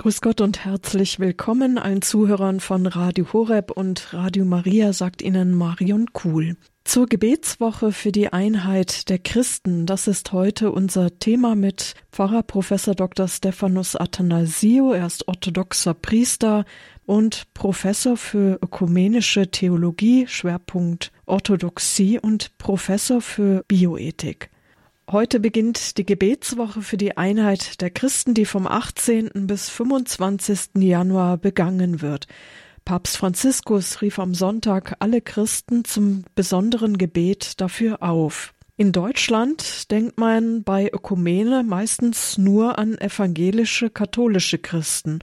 Grüß Gott und herzlich willkommen allen Zuhörern von Radio Horeb und Radio Maria, sagt Ihnen Marion Kuhl. Zur Gebetswoche für die Einheit der Christen, das ist heute unser Thema mit Pfarrer Professor Dr. Stephanus Athanasio. Er ist orthodoxer Priester und Professor für ökumenische Theologie, Schwerpunkt Orthodoxie und Professor für Bioethik. Heute beginnt die Gebetswoche für die Einheit der Christen, die vom 18. bis 25. Januar begangen wird. Papst Franziskus rief am Sonntag alle Christen zum besonderen Gebet dafür auf. In Deutschland denkt man bei Ökumene meistens nur an evangelische katholische Christen.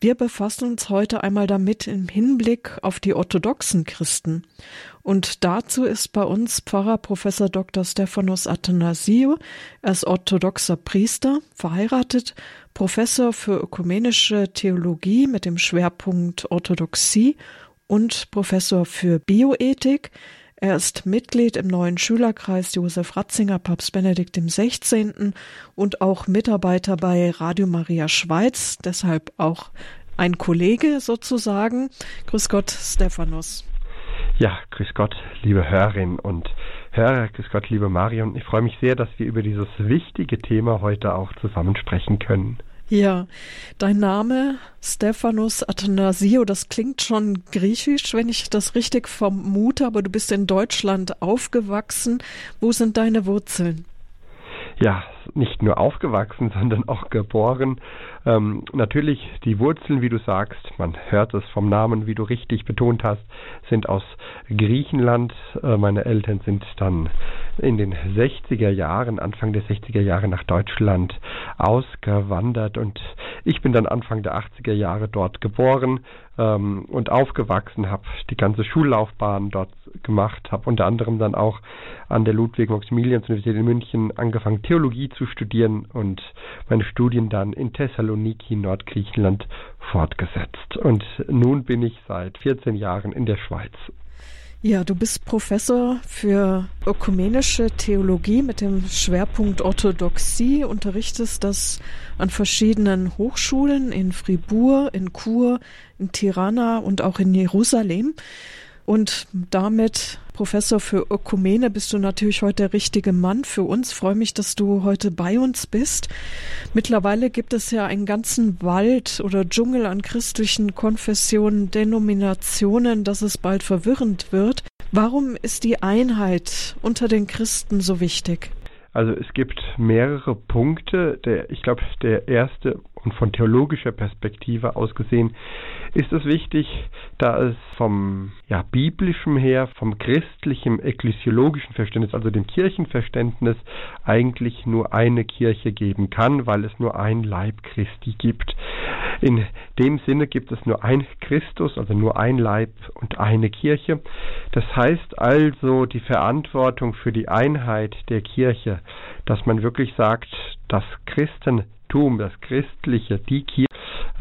Wir befassen uns heute einmal damit im Hinblick auf die orthodoxen Christen. Und dazu ist bei uns Pfarrer Professor Dr. Stephanus Athanasio. Er ist orthodoxer Priester, verheiratet, Professor für ökumenische Theologie mit dem Schwerpunkt Orthodoxie und Professor für Bioethik. Er ist Mitglied im neuen Schülerkreis Josef Ratzinger, Papst Benedikt XVI. und auch Mitarbeiter bei Radio Maria Schweiz, deshalb auch ein Kollege sozusagen. Grüß Gott, Stephanus. Ja, grüß Gott, liebe Hörerinnen und Hörer, grüß Gott, liebe Marion. Ich freue mich sehr, dass wir über dieses wichtige Thema heute auch zusammen sprechen können. Ja, dein Name Stephanus Athanasio, das klingt schon griechisch, wenn ich das richtig vermute, aber du bist in Deutschland aufgewachsen. Wo sind deine Wurzeln? Ja, nicht nur aufgewachsen, sondern auch geboren. Ähm, natürlich die Wurzeln, wie du sagst, man hört es vom Namen, wie du richtig betont hast, sind aus Griechenland. Äh, meine Eltern sind dann in den 60er Jahren, Anfang der 60er Jahre nach Deutschland ausgewandert und ich bin dann Anfang der 80er Jahre dort geboren ähm, und aufgewachsen, habe die ganze Schullaufbahn dort gemacht, habe unter anderem dann auch an der Ludwig-Maximilians-Universität in München angefangen, Theologie zu studieren und meine Studien dann in Thessaloniki, Nordgriechenland, fortgesetzt. Und nun bin ich seit 14 Jahren in der Schweiz. Ja, du bist Professor für ökumenische Theologie mit dem Schwerpunkt Orthodoxie, unterrichtest das an verschiedenen Hochschulen in Fribourg, in Chur, in Tirana und auch in Jerusalem. Und damit Professor für Ökumene bist du natürlich heute der richtige Mann für uns. freue mich, dass du heute bei uns bist. Mittlerweile gibt es ja einen ganzen Wald oder Dschungel an christlichen Konfessionen, Denominationen, dass es bald verwirrend wird. Warum ist die Einheit unter den Christen so wichtig? Also es gibt mehrere Punkte. Der, ich glaube, der erste und von theologischer Perspektive aus gesehen ist es wichtig, da es vom ja, biblischen her, vom christlichen, ekklesiologischen Verständnis, also dem Kirchenverständnis, eigentlich nur eine Kirche geben kann, weil es nur ein Leib Christi gibt. In dem Sinne gibt es nur ein Christus, also nur ein Leib und eine Kirche. Das heißt also die Verantwortung für die Einheit der Kirche, dass man wirklich sagt, das Christentum, das Christliche, die Kirche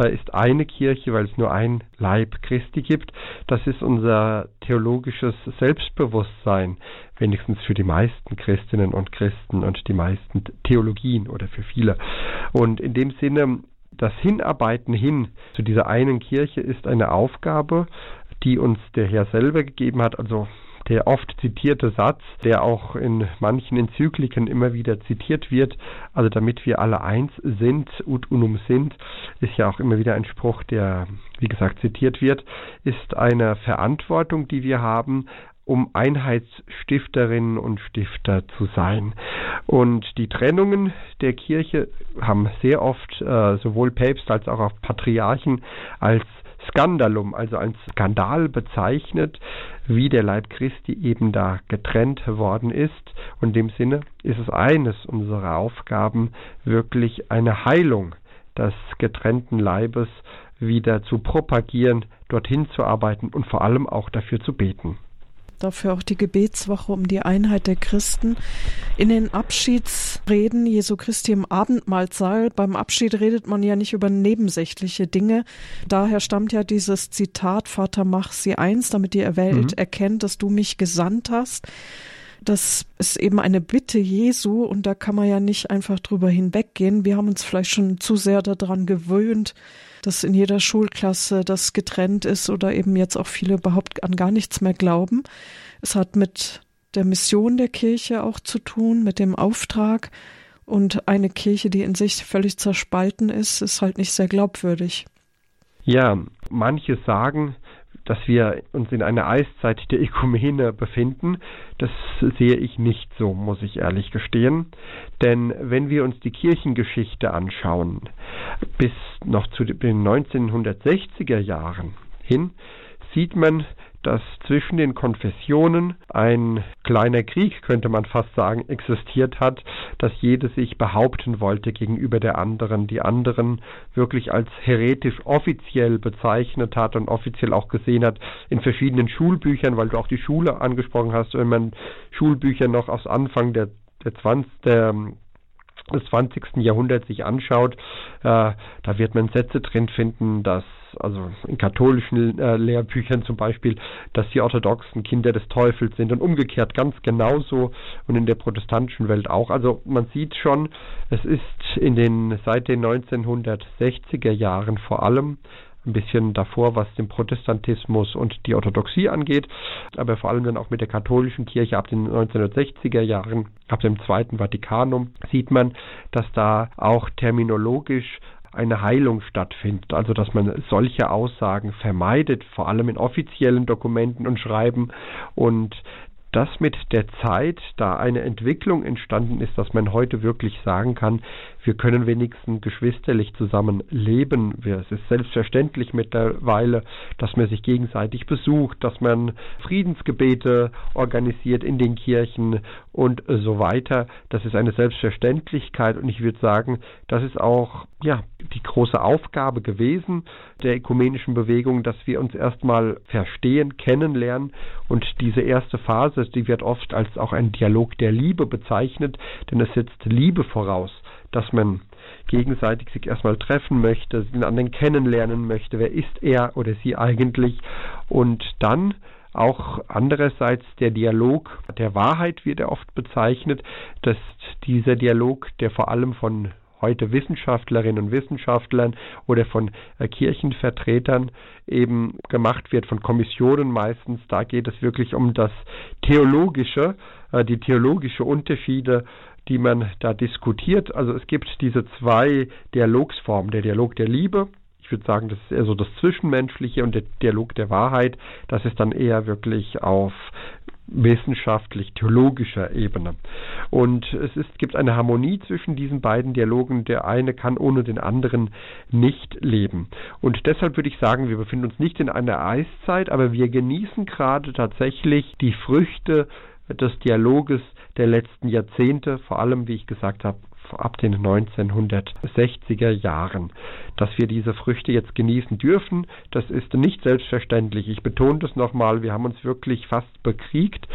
äh, ist eine Kirche, weil es nur ein Leib Christi gibt. Das ist unser theologisches Selbstbewusstsein, wenigstens für die meisten Christinnen und Christen und die meisten Theologien oder für viele. Und in dem Sinne, das Hinarbeiten hin zu dieser einen Kirche ist eine Aufgabe, die uns der Herr selber gegeben hat. Also der oft zitierte Satz, der auch in manchen Enzykliken immer wieder zitiert wird, also damit wir alle eins sind, ut unum sind, ist ja auch immer wieder ein Spruch, der, wie gesagt, zitiert wird, ist eine Verantwortung, die wir haben, um Einheitsstifterinnen und Stifter zu sein. Und die Trennungen der Kirche haben sehr oft äh, sowohl Päpste als auch Patriarchen als Skandalum, also als Skandal bezeichnet, wie der Leib Christi eben da getrennt worden ist. Und in dem Sinne ist es eines unserer Aufgaben, wirklich eine Heilung des getrennten Leibes wieder zu propagieren, dorthin zu arbeiten und vor allem auch dafür zu beten dafür auch die Gebetswoche um die Einheit der Christen. In den Abschiedsreden Jesu Christi im Abendmahlsaal, beim Abschied redet man ja nicht über nebensächliche Dinge. Daher stammt ja dieses Zitat, Vater, mach sie eins, damit die Welt mhm. erkennt, dass du mich gesandt hast. Das ist eben eine Bitte Jesu und da kann man ja nicht einfach drüber hinweggehen. Wir haben uns vielleicht schon zu sehr daran gewöhnt, dass in jeder Schulklasse das getrennt ist oder eben jetzt auch viele überhaupt an gar nichts mehr glauben. Es hat mit der Mission der Kirche auch zu tun, mit dem Auftrag. Und eine Kirche, die in sich völlig zerspalten ist, ist halt nicht sehr glaubwürdig. Ja, manche sagen, dass wir uns in einer Eiszeit der Ökumene befinden. Das sehe ich nicht so, muss ich ehrlich gestehen. Denn wenn wir uns die Kirchengeschichte anschauen, bis noch zu den 1960er Jahren hin, sieht man, dass zwischen den Konfessionen ein kleiner Krieg, könnte man fast sagen, existiert hat, dass jede sich behaupten wollte gegenüber der anderen, die anderen wirklich als heretisch offiziell bezeichnet hat und offiziell auch gesehen hat in verschiedenen Schulbüchern, weil du auch die Schule angesprochen hast, wenn man Schulbücher noch aus Anfang der der 20, der des 20. Jahrhunderts sich anschaut, äh, da wird man Sätze drin finden, dass also in katholischen äh, Lehrbüchern zum Beispiel, dass die Orthodoxen Kinder des Teufels sind und umgekehrt ganz genauso und in der protestantischen Welt auch. Also man sieht schon, es ist in den seit den 1960er Jahren vor allem ein bisschen davor, was den Protestantismus und die Orthodoxie angeht, aber vor allem dann auch mit der katholischen Kirche ab den 1960er Jahren, ab dem Zweiten Vatikanum, sieht man, dass da auch terminologisch eine Heilung stattfindet, also dass man solche Aussagen vermeidet, vor allem in offiziellen Dokumenten und Schreiben. Und dass mit der Zeit da eine Entwicklung entstanden ist, dass man heute wirklich sagen kann, wir können wenigstens geschwisterlich zusammen leben. Es ist selbstverständlich mittlerweile, dass man sich gegenseitig besucht, dass man Friedensgebete organisiert in den Kirchen und so weiter. Das ist eine Selbstverständlichkeit und ich würde sagen, das ist auch ja die große Aufgabe gewesen der ökumenischen Bewegung, dass wir uns erstmal verstehen, kennenlernen und diese erste Phase, die wird oft als auch ein Dialog der Liebe bezeichnet, denn es setzt Liebe voraus dass man gegenseitig sich erstmal treffen möchte, den anderen kennenlernen möchte, wer ist er oder sie eigentlich und dann auch andererseits der Dialog der Wahrheit wird er oft bezeichnet, dass dieser Dialog, der vor allem von heute Wissenschaftlerinnen und Wissenschaftlern oder von äh, Kirchenvertretern eben gemacht wird, von Kommissionen meistens. Da geht es wirklich um das Theologische, äh, die theologische Unterschiede die man da diskutiert. Also es gibt diese zwei Dialogsformen, der Dialog der Liebe, ich würde sagen, das ist eher so das Zwischenmenschliche und der Dialog der Wahrheit, das ist dann eher wirklich auf wissenschaftlich-theologischer Ebene. Und es ist, gibt eine Harmonie zwischen diesen beiden Dialogen. Der eine kann ohne den anderen nicht leben. Und deshalb würde ich sagen, wir befinden uns nicht in einer Eiszeit, aber wir genießen gerade tatsächlich die Früchte des Dialoges der letzten Jahrzehnte, vor allem, wie ich gesagt habe, ab den 1960er Jahren. Dass wir diese Früchte jetzt genießen dürfen, das ist nicht selbstverständlich. Ich betone das nochmal, wir haben uns wirklich fast bekriegt.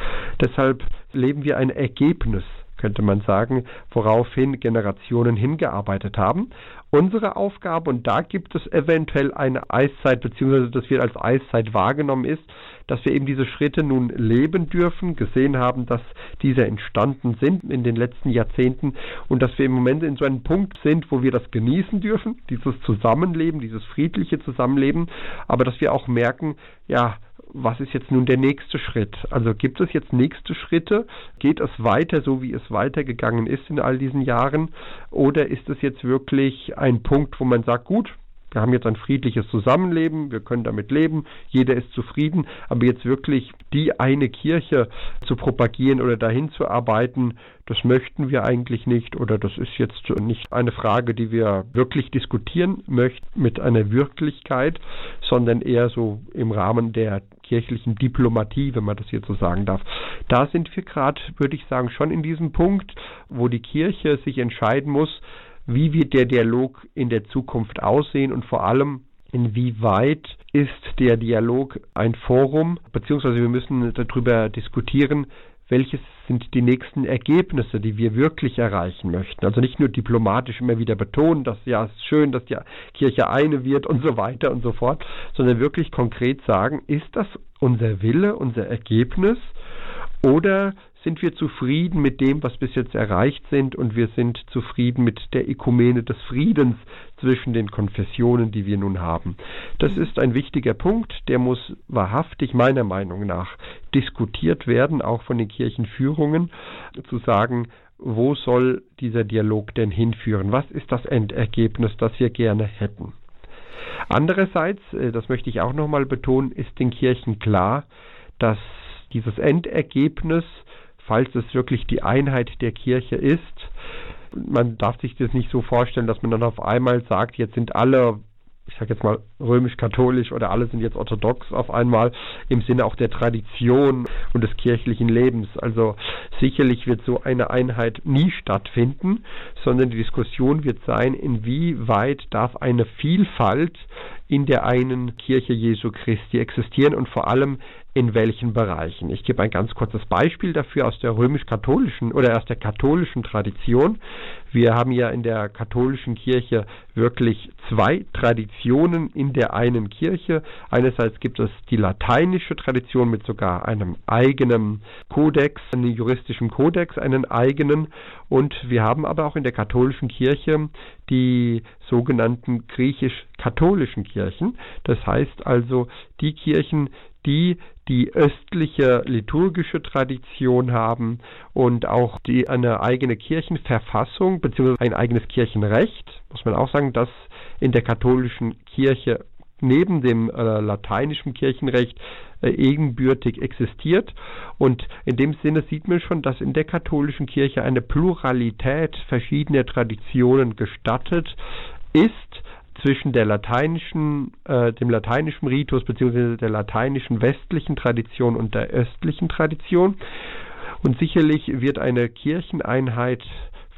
Deshalb leben wir ein Ergebnis könnte man sagen, woraufhin Generationen hingearbeitet haben. Unsere Aufgabe, und da gibt es eventuell eine Eiszeit, beziehungsweise das wird als Eiszeit wahrgenommen ist, dass wir eben diese Schritte nun leben dürfen, gesehen haben, dass diese entstanden sind in den letzten Jahrzehnten und dass wir im Moment in so einem Punkt sind, wo wir das genießen dürfen, dieses Zusammenleben, dieses friedliche Zusammenleben, aber dass wir auch merken, ja, was ist jetzt nun der nächste Schritt? Also gibt es jetzt nächste Schritte? Geht es weiter, so wie es weitergegangen ist in all diesen Jahren? Oder ist es jetzt wirklich ein Punkt, wo man sagt, gut, wir haben jetzt ein friedliches Zusammenleben, wir können damit leben, jeder ist zufrieden, aber jetzt wirklich die eine Kirche zu propagieren oder dahin zu arbeiten, das möchten wir eigentlich nicht oder das ist jetzt nicht eine Frage, die wir wirklich diskutieren möchten mit einer Wirklichkeit, sondern eher so im Rahmen der kirchlichen Diplomatie, wenn man das jetzt so sagen darf. Da sind wir gerade, würde ich sagen, schon in diesem Punkt, wo die Kirche sich entscheiden muss, wie wird der Dialog in der Zukunft aussehen und vor allem, inwieweit ist der Dialog ein Forum, beziehungsweise wir müssen darüber diskutieren, welches sind die nächsten Ergebnisse, die wir wirklich erreichen möchten. Also nicht nur diplomatisch immer wieder betonen, dass ja es ist schön, dass die Kirche eine wird und so weiter und so fort, sondern wirklich konkret sagen, ist das unser Wille, unser Ergebnis oder sind wir zufrieden mit dem, was bis jetzt erreicht sind und wir sind zufrieden mit der Ökumene des Friedens zwischen den Konfessionen, die wir nun haben. Das ist ein wichtiger Punkt, der muss wahrhaftig meiner Meinung nach diskutiert werden, auch von den Kirchenführungen, zu sagen, wo soll dieser Dialog denn hinführen? Was ist das Endergebnis, das wir gerne hätten? Andererseits, äh, das möchte ich auch nochmal betonen, ist den Kirchen klar, dass dieses Endergebnis, falls es wirklich die Einheit der Kirche ist, man darf sich das nicht so vorstellen, dass man dann auf einmal sagt, jetzt sind alle ich sage jetzt mal römisch-katholisch oder alle sind jetzt orthodox auf einmal im Sinne auch der Tradition und des kirchlichen Lebens. Also sicherlich wird so eine Einheit nie stattfinden, sondern die Diskussion wird sein, inwieweit darf eine Vielfalt in der einen Kirche Jesu Christi existieren und vor allem in welchen Bereichen. Ich gebe ein ganz kurzes Beispiel dafür aus der römisch-katholischen oder aus der katholischen Tradition. Wir haben ja in der katholischen Kirche wirklich zwei Traditionen in der einen Kirche. Einerseits gibt es die lateinische Tradition mit sogar einem eigenen Kodex, einem juristischen Kodex, einen eigenen. Und wir haben aber auch in der katholischen Kirche die sogenannten griechisch-katholischen Kirchen. Das heißt also die Kirchen, die die östliche liturgische Tradition haben und auch die eine eigene Kirchenverfassung bzw. ein eigenes Kirchenrecht, muss man auch sagen, das in der katholischen Kirche neben dem äh, lateinischen Kirchenrecht äh, ebenbürtig existiert. Und in dem Sinne sieht man schon, dass in der katholischen Kirche eine Pluralität verschiedener Traditionen gestattet ist zwischen der lateinischen, äh, dem lateinischen Ritus bzw. der lateinischen westlichen Tradition und der östlichen Tradition. Und sicherlich wird eine Kircheneinheit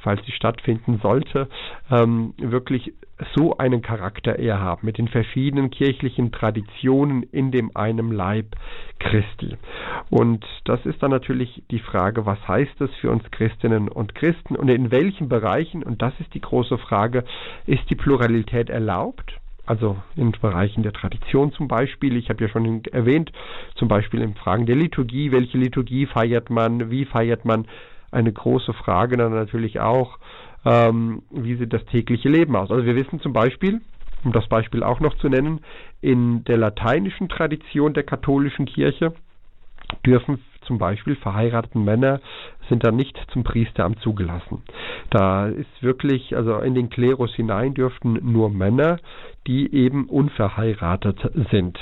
falls sie stattfinden sollte, ähm, wirklich so einen Charakter eher haben, mit den verschiedenen kirchlichen Traditionen in dem einen Leib Christi. Und das ist dann natürlich die Frage, was heißt das für uns Christinnen und Christen und in welchen Bereichen, und das ist die große Frage, ist die Pluralität erlaubt? also in Bereichen der Tradition zum Beispiel. Ich habe ja schon erwähnt, zum Beispiel in Fragen der Liturgie, welche Liturgie feiert man, wie feiert man, eine große Frage dann natürlich auch, ähm, wie sieht das tägliche Leben aus. Also wir wissen zum Beispiel, um das Beispiel auch noch zu nennen, in der lateinischen Tradition der katholischen Kirche dürfen zum Beispiel verheirateten Männer sind dann nicht zum Priesteramt zugelassen. Da ist wirklich, also in den Klerus hinein dürften nur Männer, die eben unverheiratet sind.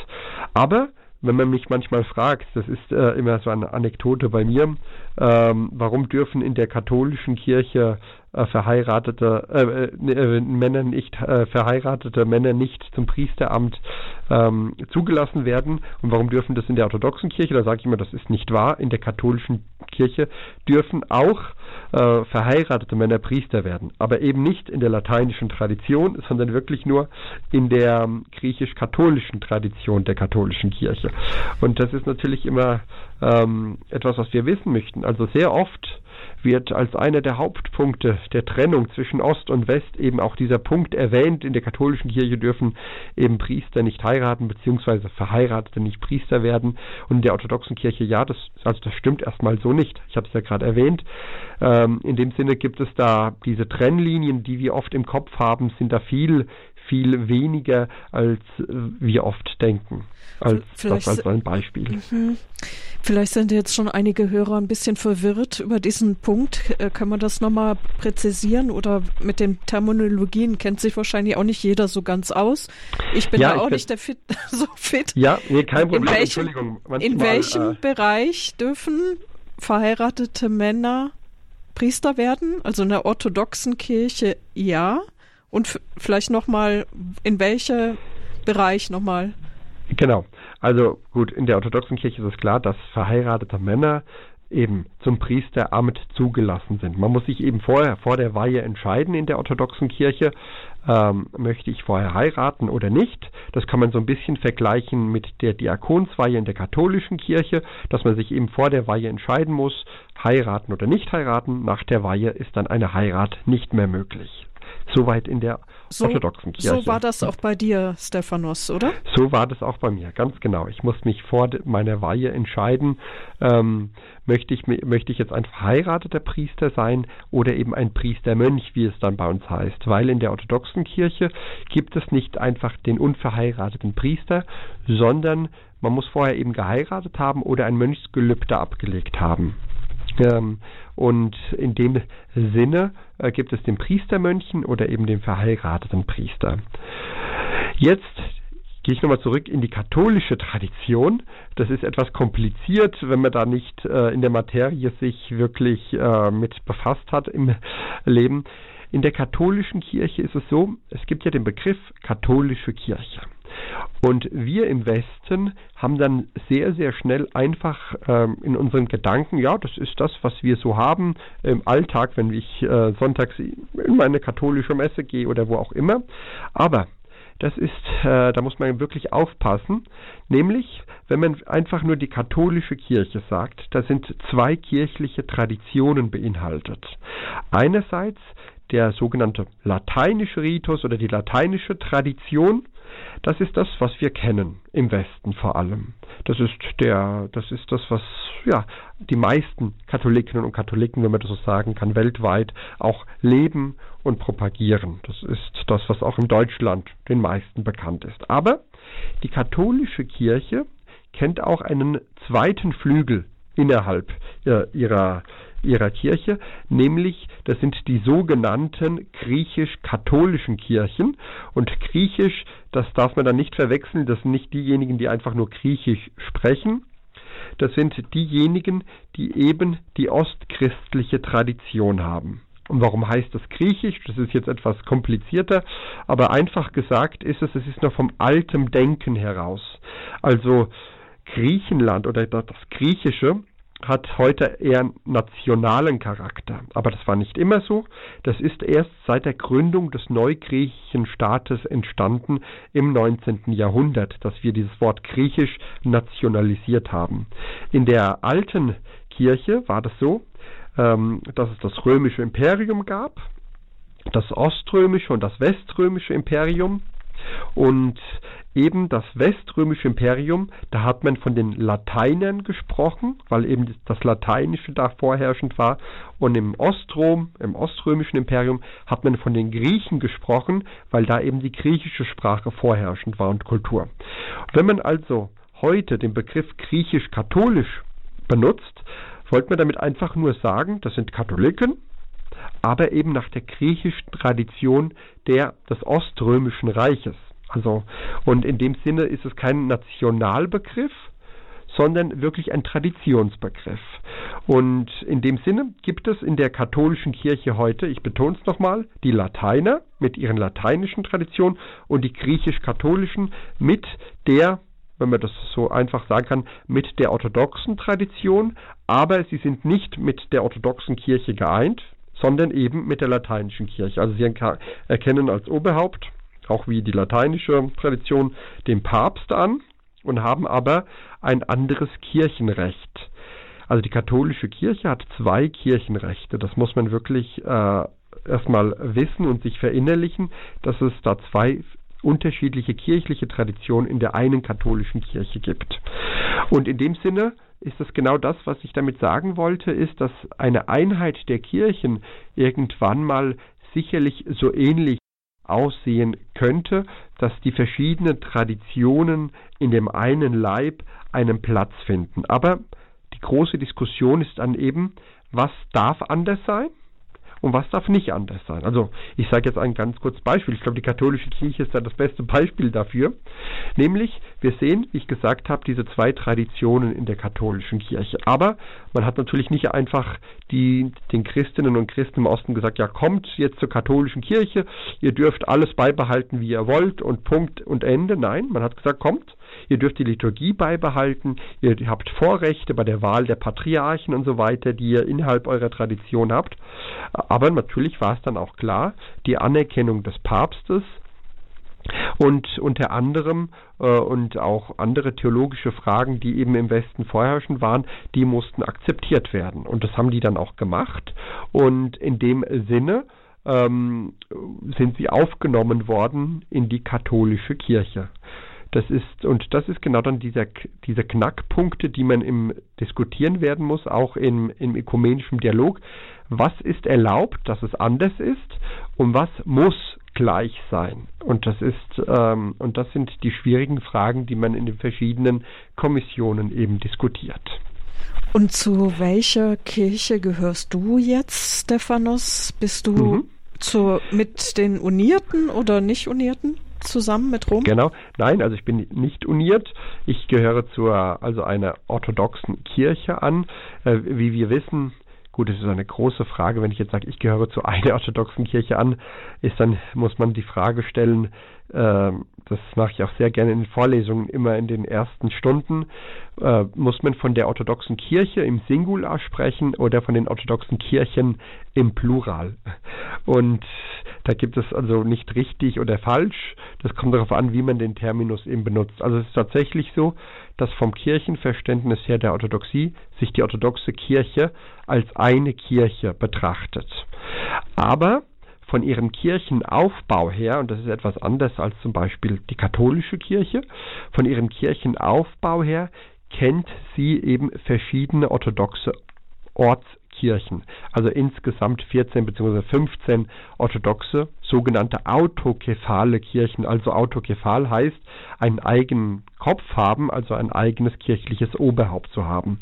Aber wenn man mich manchmal fragt, das ist äh, immer so eine Anekdote bei mir, ähm, warum dürfen in der katholischen Kirche äh, verheiratete äh, äh, Männer nicht äh, verheiratete Männer nicht zum Priesteramt ähm, zugelassen werden und warum dürfen das in der orthodoxen Kirche? Da sage ich immer, das ist nicht wahr. In der katholischen Kirche dürfen auch äh, verheiratete Männer Priester werden, aber eben nicht in der lateinischen Tradition, sondern wirklich nur in der ähm, griechisch-katholischen Tradition der katholischen Kirche. Und das ist natürlich immer ähm, etwas, was wir wissen möchten. Also sehr oft wird als einer der Hauptpunkte der Trennung zwischen Ost und West eben auch dieser Punkt erwähnt. In der katholischen Kirche dürfen eben Priester nicht heiraten, beziehungsweise Verheiratete nicht Priester werden. Und in der orthodoxen Kirche, ja, das, also das stimmt erstmal so nicht. Ich habe es ja gerade erwähnt. Ähm, in dem Sinne gibt es da diese Trennlinien, die wir oft im Kopf haben, sind da viel, viel weniger, als wir oft denken. Als, das als ein Beispiel. Mhm. Vielleicht sind jetzt schon einige Hörer ein bisschen verwirrt über diesen Punkt. Äh, kann man das nochmal präzisieren oder mit den Terminologien kennt sich wahrscheinlich auch nicht jeder so ganz aus. Ich bin ja, da auch nicht der fit, so fit. Ja, nee, kein Problem. In welchem, Manchmal, in welchem äh, Bereich dürfen verheiratete Männer Priester werden? Also in der orthodoxen Kirche ja. Und vielleicht nochmal, in welchem Bereich nochmal? Genau. Also gut, in der orthodoxen Kirche ist es klar, dass verheiratete Männer eben zum Priesteramt zugelassen sind. Man muss sich eben vorher vor der Weihe entscheiden in der orthodoxen Kirche, ähm, möchte ich vorher heiraten oder nicht. Das kann man so ein bisschen vergleichen mit der Diakonsweihe in der katholischen Kirche, dass man sich eben vor der Weihe entscheiden muss, heiraten oder nicht heiraten. Nach der Weihe ist dann eine Heirat nicht mehr möglich. Soweit in der so, orthodoxen Kirche. So war das auch bei dir, Stephanos, oder? So war das auch bei mir, ganz genau. Ich musste mich vor meiner Weihe entscheiden, ähm, möchte, ich, möchte ich jetzt ein verheirateter Priester sein oder eben ein Priestermönch, wie es dann bei uns heißt. Weil in der orthodoxen Kirche gibt es nicht einfach den unverheirateten Priester, sondern man muss vorher eben geheiratet haben oder ein Mönchsgelübde abgelegt haben. Ähm, und in dem Sinne äh, gibt es den Priestermönchen oder eben den verheirateten Priester. Jetzt gehe ich nochmal zurück in die katholische Tradition. Das ist etwas kompliziert, wenn man da nicht äh, in der Materie sich wirklich äh, mit befasst hat im Leben. In der katholischen Kirche ist es so, es gibt ja den Begriff katholische Kirche. Und wir im Westen haben dann sehr, sehr schnell einfach ähm, in unseren Gedanken, ja, das ist das, was wir so haben im Alltag, wenn ich äh, sonntags in meine katholische Messe gehe oder wo auch immer. Aber das ist, äh, da muss man wirklich aufpassen, nämlich wenn man einfach nur die katholische Kirche sagt, da sind zwei kirchliche Traditionen beinhaltet. Einerseits der sogenannte lateinische Ritus oder die lateinische Tradition, das ist das, was wir kennen im Westen vor allem. Das ist der, das ist das, was ja die meisten Katholiken und Katholiken, wenn man das so sagen kann, weltweit auch leben und propagieren. Das ist das, was auch in Deutschland den meisten bekannt ist. Aber die katholische Kirche kennt auch einen zweiten Flügel innerhalb äh, ihrer ihrer Kirche, nämlich das sind die sogenannten griechisch-katholischen Kirchen. Und griechisch, das darf man dann nicht verwechseln, das sind nicht diejenigen, die einfach nur griechisch sprechen. Das sind diejenigen, die eben die ostchristliche Tradition haben. Und warum heißt das Griechisch? Das ist jetzt etwas komplizierter, aber einfach gesagt ist es, es ist noch vom alten Denken heraus. Also Griechenland oder das Griechische hat heute eher nationalen Charakter. Aber das war nicht immer so. Das ist erst seit der Gründung des neugriechischen Staates entstanden im 19. Jahrhundert, dass wir dieses Wort griechisch nationalisiert haben. In der alten Kirche war das so, ähm, dass es das römische Imperium gab, das oströmische und das weströmische Imperium. Und eben das weströmische Imperium, da hat man von den Lateinern gesprochen, weil eben das Lateinische da vorherrschend war. Und im Ostrom, im oströmischen Imperium, hat man von den Griechen gesprochen, weil da eben die griechische Sprache vorherrschend war und Kultur. Wenn man also heute den Begriff griechisch-katholisch benutzt, wollte man damit einfach nur sagen, das sind Katholiken, aber eben nach der griechischen Tradition der, des Oströmischen Reiches. Also, und in dem Sinne ist es kein Nationalbegriff, sondern wirklich ein Traditionsbegriff. Und in dem Sinne gibt es in der katholischen Kirche heute, ich betone es nochmal, die Lateiner mit ihren lateinischen Traditionen und die griechisch-katholischen mit der, wenn man das so einfach sagen kann, mit der orthodoxen Tradition, aber sie sind nicht mit der orthodoxen Kirche geeint, sondern eben mit der lateinischen Kirche. Also sie erkennen als Oberhaupt auch wie die lateinische Tradition, den Papst an und haben aber ein anderes Kirchenrecht. Also die katholische Kirche hat zwei Kirchenrechte. Das muss man wirklich äh, erstmal wissen und sich verinnerlichen, dass es da zwei unterschiedliche kirchliche Traditionen in der einen katholischen Kirche gibt. Und in dem Sinne ist es genau das, was ich damit sagen wollte, ist, dass eine Einheit der Kirchen irgendwann mal sicherlich so ähnlich aussehen könnte, dass die verschiedenen Traditionen in dem einen Leib einen Platz finden. Aber die große Diskussion ist dann eben, was darf anders sein und was darf nicht anders sein. Also ich sage jetzt ein ganz kurzes Beispiel. Ich glaube, die katholische Kirche ist da das beste Beispiel dafür. Nämlich, wir sehen, wie ich gesagt habe, diese zwei Traditionen in der katholischen Kirche. Aber man hat natürlich nicht einfach die, den Christinnen und Christen im Osten gesagt, ja, kommt jetzt zur katholischen Kirche, ihr dürft alles beibehalten, wie ihr wollt und Punkt und Ende. Nein, man hat gesagt, kommt, ihr dürft die Liturgie beibehalten, ihr habt Vorrechte bei der Wahl der Patriarchen und so weiter, die ihr innerhalb eurer Tradition habt. Aber natürlich war es dann auch klar, die Anerkennung des Papstes und unter anderem äh, und auch andere theologische Fragen, die eben im Westen vorherrschend waren, die mussten akzeptiert werden. Und das haben die dann auch gemacht. Und in dem Sinne ähm, sind sie aufgenommen worden in die katholische Kirche. Das ist, und das ist genau dann dieser, diese Knackpunkte, die man im Diskutieren werden muss, auch im, im ökumenischen Dialog. Was ist erlaubt, dass es anders ist und was muss gleich sein? Und das ist, ähm, und das sind die schwierigen Fragen, die man in den verschiedenen Kommissionen eben diskutiert. Und zu welcher Kirche gehörst du jetzt, Stephanos? Bist du mhm. zu, mit den Unierten oder nicht Unierten? Zusammen mit Rom? Genau, nein, also ich bin nicht uniert. Ich gehöre zur also einer orthodoxen Kirche an. Äh, wie wir wissen, gut, es ist eine große Frage, wenn ich jetzt sage, ich gehöre zu einer orthodoxen Kirche an, ist dann muss man die Frage stellen, äh, das mache ich auch sehr gerne in den Vorlesungen, immer in den ersten Stunden, äh, muss man von der orthodoxen Kirche im Singular sprechen oder von den orthodoxen Kirchen im Plural. Und da gibt es also nicht richtig oder falsch. Das kommt darauf an, wie man den Terminus eben benutzt. Also es ist tatsächlich so, dass vom Kirchenverständnis her der Orthodoxie sich die orthodoxe Kirche als eine Kirche betrachtet. Aber von ihrem Kirchenaufbau her, und das ist etwas anders als zum Beispiel die katholische Kirche, von ihrem Kirchenaufbau her kennt sie eben verschiedene orthodoxe Orts Kirchen, also insgesamt 14 bzw. 15 orthodoxe, sogenannte autokephale Kirchen. Also autokephal heißt, einen eigenen Kopf haben, also ein eigenes kirchliches Oberhaupt zu haben.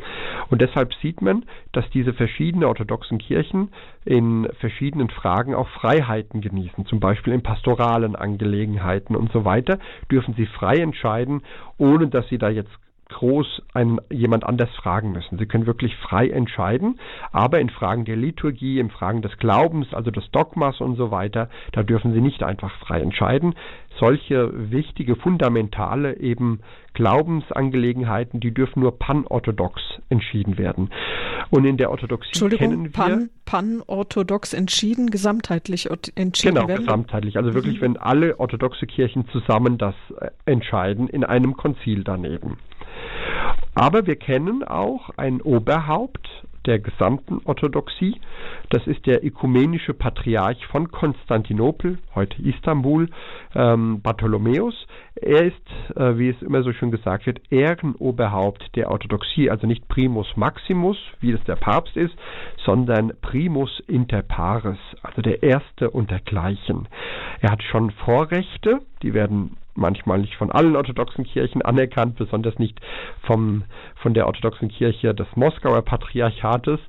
Und deshalb sieht man, dass diese verschiedenen orthodoxen Kirchen in verschiedenen Fragen auch Freiheiten genießen, zum Beispiel in pastoralen Angelegenheiten und so weiter, dürfen sie frei entscheiden, ohne dass sie da jetzt groß einen, jemand anders fragen müssen. Sie können wirklich frei entscheiden, aber in Fragen der Liturgie, in Fragen des Glaubens, also des Dogmas und so weiter, da dürfen Sie nicht einfach frei entscheiden. Solche wichtige, fundamentale eben Glaubensangelegenheiten, die dürfen nur panorthodox entschieden werden. Und in der Orthodoxie Entschuldigung, kennen wir pan, panorthodox entschieden, gesamtheitlich entschieden genau, werden? Genau, gesamtheitlich. Also wirklich, mhm. wenn alle orthodoxe Kirchen zusammen das äh, entscheiden, in einem Konzil daneben. Aber wir kennen auch ein Oberhaupt der gesamten Orthodoxie. Das ist der ökumenische Patriarch von Konstantinopel, heute Istanbul, ähm, Bartholomäus. Er ist, äh, wie es immer so schön gesagt wird, Ehrenoberhaupt der Orthodoxie, also nicht Primus Maximus, wie es der Papst ist, sondern Primus inter pares, also der Erste untergleichen. Er hat schon Vorrechte, die werden manchmal nicht von allen orthodoxen Kirchen anerkannt, besonders nicht vom, von der orthodoxen Kirche des Moskauer Patriarchates.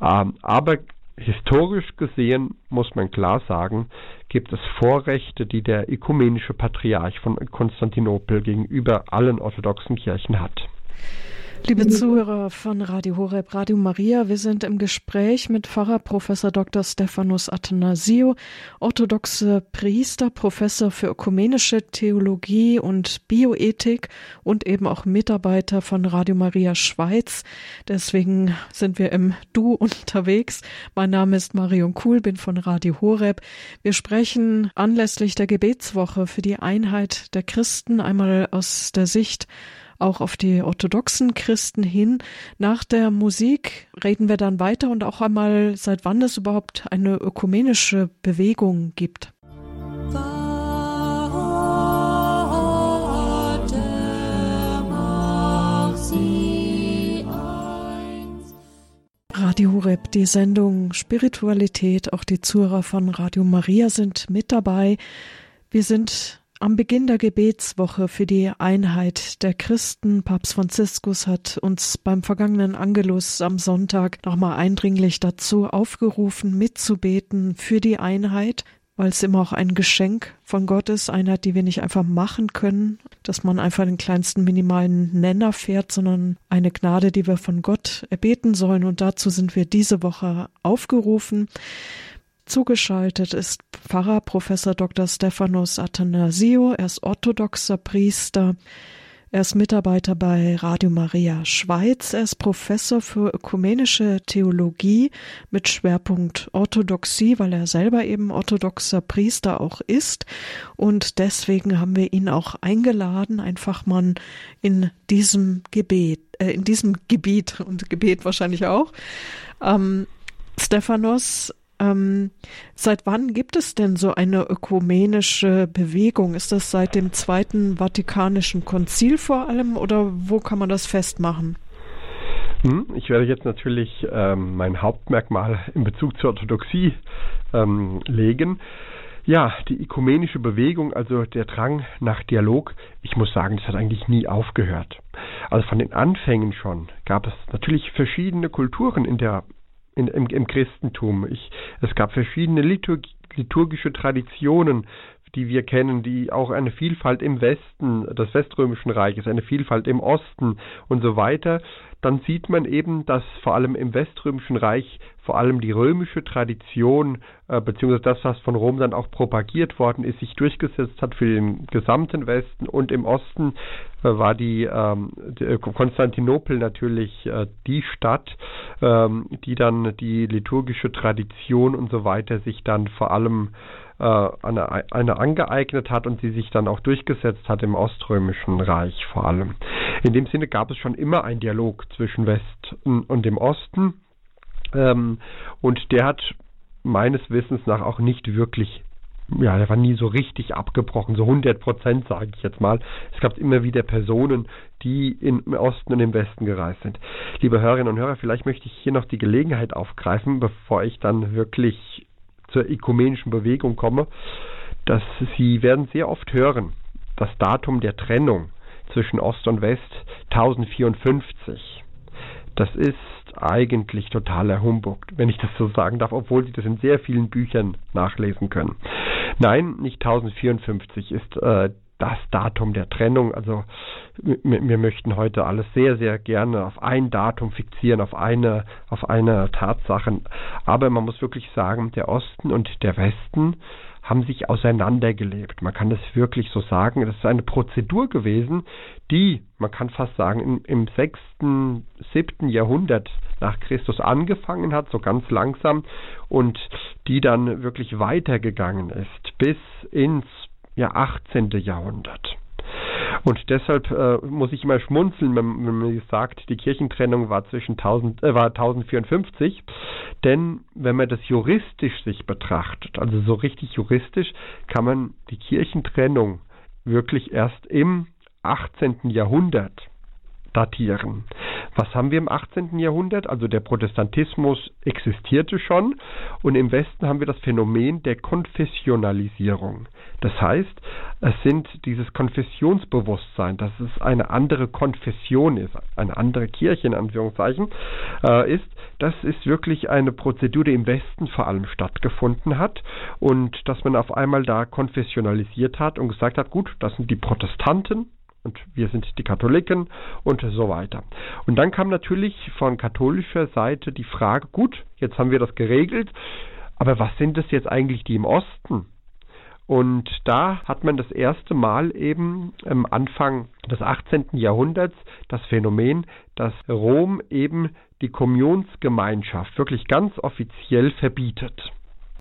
Ähm, aber historisch gesehen muss man klar sagen, gibt es Vorrechte, die der ökumenische Patriarch von Konstantinopel gegenüber allen orthodoxen Kirchen hat. Liebe Zuhörer von Radio Horeb, Radio Maria, wir sind im Gespräch mit Pfarrer Professor Dr. Stephanus Athanasio, orthodoxe Priester, Professor für ökumenische Theologie und Bioethik und eben auch Mitarbeiter von Radio Maria Schweiz. Deswegen sind wir im Du unterwegs. Mein Name ist Marion Kuhl, bin von Radio Horeb. Wir sprechen anlässlich der Gebetswoche für die Einheit der Christen einmal aus der Sicht auch auf die orthodoxen Christen hin. Nach der Musik reden wir dann weiter und auch einmal, seit wann es überhaupt eine ökumenische Bewegung gibt. Radio Horeb, die Sendung Spiritualität, auch die Zuhörer von Radio Maria sind mit dabei. Wir sind am Beginn der Gebetswoche für die Einheit der Christen, Papst Franziskus hat uns beim vergangenen Angelus am Sonntag nochmal eindringlich dazu aufgerufen, mitzubeten für die Einheit, weil es immer auch ein Geschenk von Gott ist, Einheit, die wir nicht einfach machen können, dass man einfach den kleinsten minimalen Nenner fährt, sondern eine Gnade, die wir von Gott erbeten sollen. Und dazu sind wir diese Woche aufgerufen. Zugeschaltet ist Pfarrer Professor Dr. Stephanos Athanasio. Er ist orthodoxer Priester. Er ist Mitarbeiter bei Radio Maria Schweiz. Er ist Professor für ökumenische Theologie mit Schwerpunkt Orthodoxie, weil er selber eben orthodoxer Priester auch ist. Und deswegen haben wir ihn auch eingeladen, ein Fachmann in diesem Gebet, äh, in diesem Gebiet und Gebet wahrscheinlich auch. Ähm, Stephanos Ähm, seit wann gibt es denn so eine ökumenische Bewegung? Ist das seit dem Zweiten Vatikanischen Konzil vor allem oder wo kann man das festmachen? Hm, ich werde jetzt natürlich ähm, mein Hauptmerkmal in Bezug zur Orthodoxie ähm, legen. Ja, die ökumenische Bewegung, also der Drang nach Dialog, ich muss sagen, das hat eigentlich nie aufgehört. Also von den Anfängen schon gab es natürlich verschiedene Kulturen in der in, im, im Christentum. Ich, es gab verschiedene Liturg, liturgische Traditionen, die wir kennen, die auch eine Vielfalt im Westen des Weströmischen Reiches, eine Vielfalt im Osten und so weiter, dann sieht man eben, dass vor allem im Weströmischen Reich vor allem die römische Tradition äh, beziehungsweise das, was von Rom dann auch propagiert worden ist, sich durchgesetzt hat für den gesamten Westen und im Osten äh, war die, ähm, die äh, Konstantinopel natürlich äh, die Stadt, ähm, die dann die liturgische Tradition und so weiter sich dann vor allem äh, eine, eine angeeignet hat und sie sich dann auch durchgesetzt hat im Oströmischen Reich vor allem. In dem Sinne gab es schon immer einen Dialog zwischen Westen und dem Osten ähm, und der hat meines Wissens nach auch nicht wirklich ja, der war nie so richtig abgebrochen, so 100 Prozent, sage ich jetzt mal. Es gab immer wieder Personen, die im Osten und im Westen gereist sind. Liebe Hörerinnen und Hörer, vielleicht möchte ich hier noch die Gelegenheit aufgreifen, bevor ich dann wirklich zur ökumenischen Bewegung komme, dass Sie werden sehr oft hören, das Datum der Trennung zwischen Ost und West 1054. Das ist eigentlich totaler Humbug, wenn ich das so sagen darf, obwohl Sie das in sehr vielen Büchern nachlesen können. Nein, nicht 1054 ist äh, das Datum der Trennung. Also wir möchten heute alles sehr, sehr gerne auf ein Datum fixieren, auf eine, auf eine Tatsache. Aber man muss wirklich sagen, der Osten und der Westen haben sich auseinandergelebt. Man kann das wirklich so sagen. Das ist eine Prozedur gewesen, die, man kann fast sagen, im, im 6., 7. Jahrhundert nach Christus angefangen hat, so ganz langsam, und die dann wirklich weitergegangen ist bis ins ja, 18. Jahrhundert. Und deshalb äh, muss ich immer schmunzeln, wenn, wenn man sagt, die Kirchentrennung war zwischen 1000, äh, war 1054. Denn wenn man das juristisch sich betrachtet, also so richtig juristisch, kann man die Kirchentrennung wirklich erst im 18. Jahrhundert datieren. Was haben wir im 18. Jahrhundert? Also der Protestantismus existierte schon und im Westen haben wir das Phänomen der Konfessionalisierung. Das heißt, es sind dieses Konfessionsbewusstsein, dass es eine andere Konfession ist, eine andere Kirche in Anführungszeichen, äh, ist, das ist wirklich eine Prozedur, die im Westen vor allem stattgefunden hat und dass man auf einmal da konfessionalisiert hat und gesagt hat, gut, das sind die Protestanten, und wir sind die Katholiken und so weiter. Und dann kam natürlich von katholischer Seite die Frage, gut, jetzt haben wir das geregelt, aber was sind es jetzt eigentlich die im Osten? Und da hat man das erste Mal eben am Anfang des 18. Jahrhunderts das Phänomen, dass Rom eben die Kommunionsgemeinschaft wirklich ganz offiziell verbietet.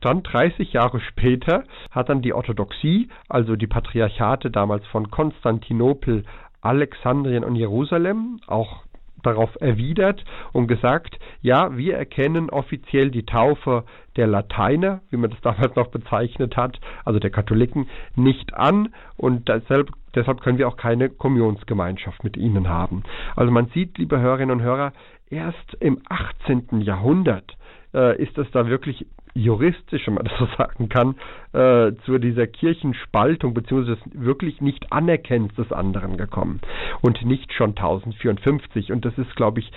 Dann 30 Jahre später hat dann die Orthodoxie, also die Patriarchate damals von Konstantinopel, Alexandrien und Jerusalem, auch darauf erwidert und gesagt, ja, wir erkennen offiziell die Taufe der Lateiner, wie man das damals noch bezeichnet hat, also der Katholiken, nicht an und deshalb, deshalb können wir auch keine Kommunionsgemeinschaft mit ihnen haben. Also man sieht, liebe Hörerinnen und Hörer, erst im 18. Jahrhundert äh, ist es da wirklich juristisch, wenn man das so sagen kann, äh, zu dieser Kirchenspaltung beziehungsweise wirklich nicht Anerkennens des anderen gekommen und nicht schon 1054. Und das ist, glaube ich,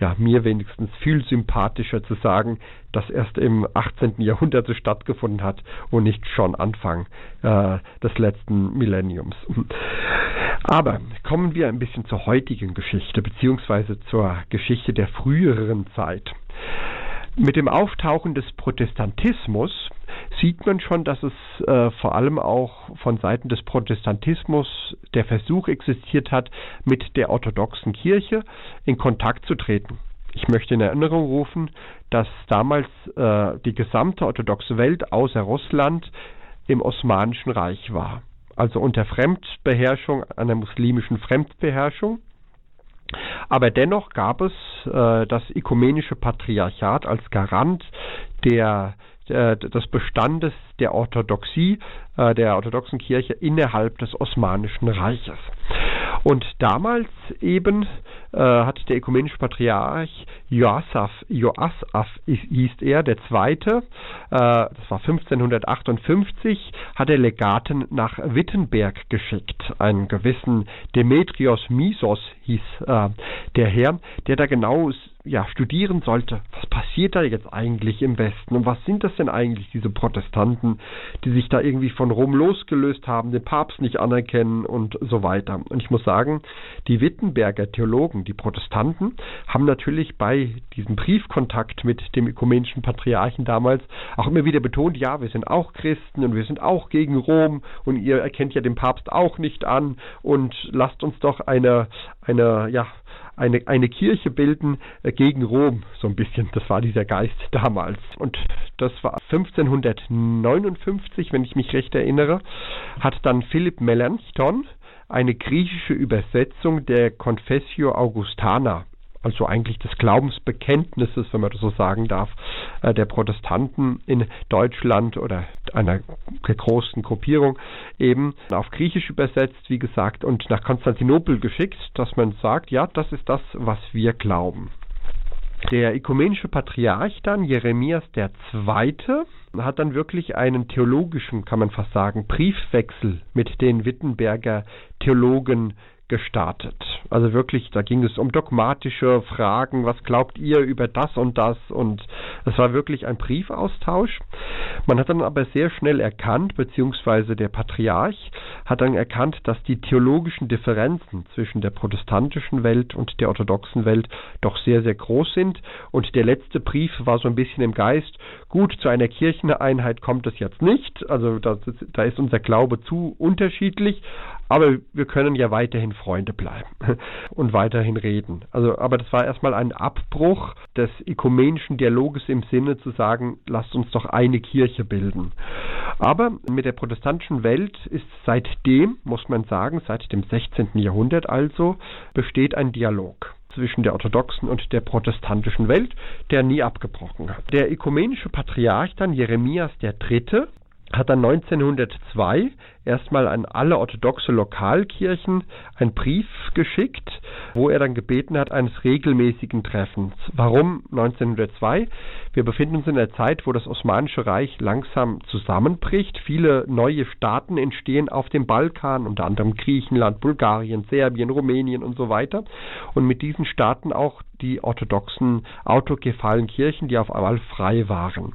ja, mir wenigstens viel sympathischer zu sagen, dass erst im 18. Jahrhundert so stattgefunden hat und nicht schon Anfang äh, des letzten Millenniums. Aber kommen wir ein bisschen zur heutigen Geschichte, beziehungsweise zur Geschichte der früheren Zeit. Mit dem Auftauchen des Protestantismus sieht man schon, dass es äh, vor allem auch von Seiten des Protestantismus der Versuch existiert hat, mit der orthodoxen Kirche in Kontakt zu treten. Ich möchte in Erinnerung rufen, dass damals äh, die gesamte orthodoxe Welt außer Russland im Osmanischen Reich war. Also unter Fremdbeherrschung, einer muslimischen Fremdbeherrschung. Aber dennoch gab es äh, das ökumenische Patriarchat als Garant der äh, des Bestandes der Orthodoxie, äh, der orthodoxen Kirche innerhalb des Osmanischen Reiches. Und damals eben hat der ökumenische Patriarch Joasaf, Joasaf hieß er, der Zweite, äh, das war 1558, hat er Legaten nach Wittenberg geschickt. Einen gewissen Demetrios Misos hieß äh, der Herr, der da genau ja, studieren sollte, was passiert da jetzt eigentlich im Westen und was sind das denn eigentlich, diese Protestanten, die sich da irgendwie von Rom losgelöst haben, den Papst nicht anerkennen und so weiter. Und ich muss sagen, die Wittenberger Theologen, die Protestanten, haben natürlich bei diesem Briefkontakt mit dem ökumenischen Patriarchen damals auch immer wieder betont, ja, wir sind auch Christen und wir sind auch gegen Rom und ihr erkennt ja den Papst auch nicht an und lasst uns doch eine, eine, ja, eine, eine Kirche bilden äh, gegen Rom, so ein bisschen. Das war dieser Geist damals. Und das war 1559, wenn ich mich recht erinnere, hat dann Philipp Melanchthon eine griechische Übersetzung der Confessio Augustana also eigentlich des Glaubensbekenntnisses, wenn man das so sagen darf, äh, der Protestanten in Deutschland oder einer großen Gruppierung eben auf Griechisch übersetzt, wie gesagt, und nach Konstantinopel geschickt, dass man sagt, ja, das ist das, was wir glauben. Der ökumenische Patriarch dann, Jeremias II., hat dann wirklich einen theologischen, kann man fast sagen, Briefwechsel mit den Wittenberger Theologen gestartet. Also wirklich, da ging es um dogmatische Fragen, was glaubt ihr über das und das? Und es war wirklich ein Briefaustausch. Man hat dann aber sehr schnell erkannt, beziehungsweise der Patriarch hat dann erkannt, dass die theologischen Differenzen zwischen der protestantischen Welt und der orthodoxen Welt doch sehr, sehr groß sind. Und der letzte Brief war so ein bisschen im Geist, gut, zu einer Kircheneinheit kommt es jetzt nicht, also da, da ist unser Glaube zu unterschiedlich, aber wir können ja weiterhin Freunde bleiben und weiterhin reden. Also, aber das war erstmal ein Abbruch des ökumenischen Dialoges im Sinne zu sagen, lasst uns doch eine Kirche bilden. Aber mit der protestantischen Welt ist seitdem, muss man sagen, seit dem 16. Jahrhundert also, besteht ein Dialog zwischen der orthodoxen und der protestantischen Welt, der nie abgebrochen hat. Der ökumenische Patriarch dann Jeremias III hat dann 1902 erstmal an alle orthodoxe Lokalkirchen einen Brief geschickt, wo er dann gebeten hat eines regelmäßigen Treffens. Warum 1902? Wir befinden uns in der Zeit, wo das Osmanische Reich langsam zusammenbricht. Viele neue Staaten entstehen auf dem Balkan, unter anderem Griechenland, Bulgarien, Serbien, Rumänien und so weiter. Und mit diesen Staaten auch die orthodoxen autokephalen Kirchen, die auf einmal frei waren.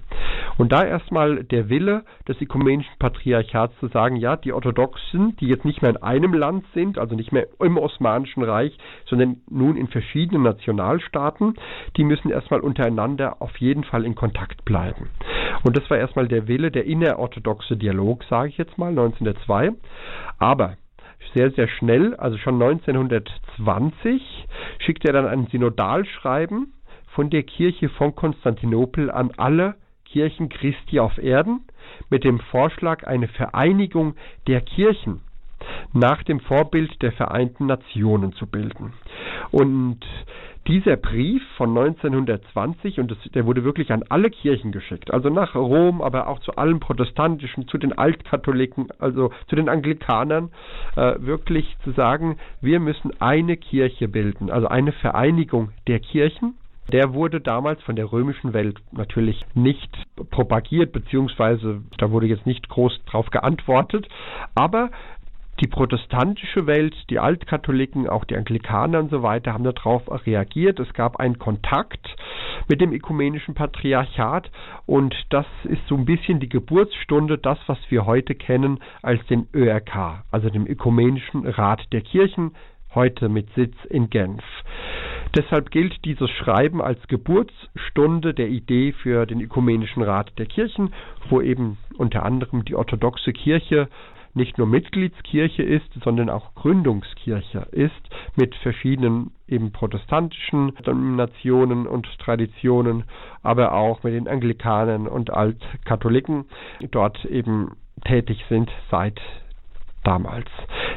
Und da erstmal der Wille des ökumenischen Patriarchats zu sagen, ja, die Orthodoxen, die jetzt nicht mehr in einem Land sind, also nicht mehr im Osmanischen Reich, sondern nun in verschiedenen Nationalstaaten, die müssen erstmal untereinander auf jeden Fall in Kontakt bleiben. Und das war erstmal der Wille, der innerorthodoxe Dialog, sage ich jetzt mal, 1902. Aber sehr, sehr schnell, also schon 1920, schickt er dann ein Synodalschreiben von der Kirche von Konstantinopel an alle Kirchen Christi auf Erden mit dem Vorschlag, eine Vereinigung der Kirchen nach dem Vorbild der Vereinten Nationen zu bilden. Und dieser Brief von 1920, und das, der wurde wirklich an alle Kirchen geschickt, also nach Rom, aber auch zu allen Protestantischen, zu den Altkatholiken, also zu den Anglikanern, äh, wirklich zu sagen, wir müssen eine Kirche bilden, also eine Vereinigung der Kirchen. Der wurde damals von der römischen Welt natürlich nicht propagiert, beziehungsweise da wurde jetzt nicht groß drauf geantwortet, aber die protestantische Welt, die Altkatholiken, auch die Anglikaner und so weiter haben darauf reagiert. Es gab einen Kontakt mit dem ökumenischen Patriarchat und das ist so ein bisschen die Geburtsstunde, das, was wir heute kennen als den ÖRK, also dem Ökumenischen Rat der Kirchen, heute mit Sitz in Genf. Deshalb gilt dieses Schreiben als Geburtsstunde der Idee für den Ökumenischen Rat der Kirchen, wo eben unter anderem die orthodoxe Kirche nicht nur Mitgliedskirche ist, sondern auch Gründungskirche ist mit verschiedenen eben protestantischen Nationen und Traditionen, aber auch mit den Anglikanern und Altkatholiken dort eben tätig sind seit damals.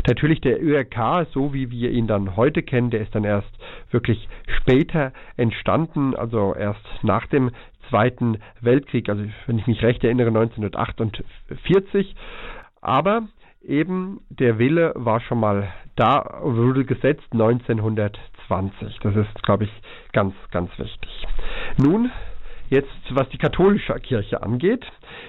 Natürlich der ÖRK, so wie wir ihn dann heute kennen, der ist dann erst wirklich später entstanden, also erst nach dem Zweiten Weltkrieg, also wenn ich mich recht erinnere, 1948. Aber eben der Wille war schon mal da, wurde gesetzt 1920. Das ist, glaube ich, ganz, ganz wichtig. Nun, jetzt was die katholische Kirche angeht.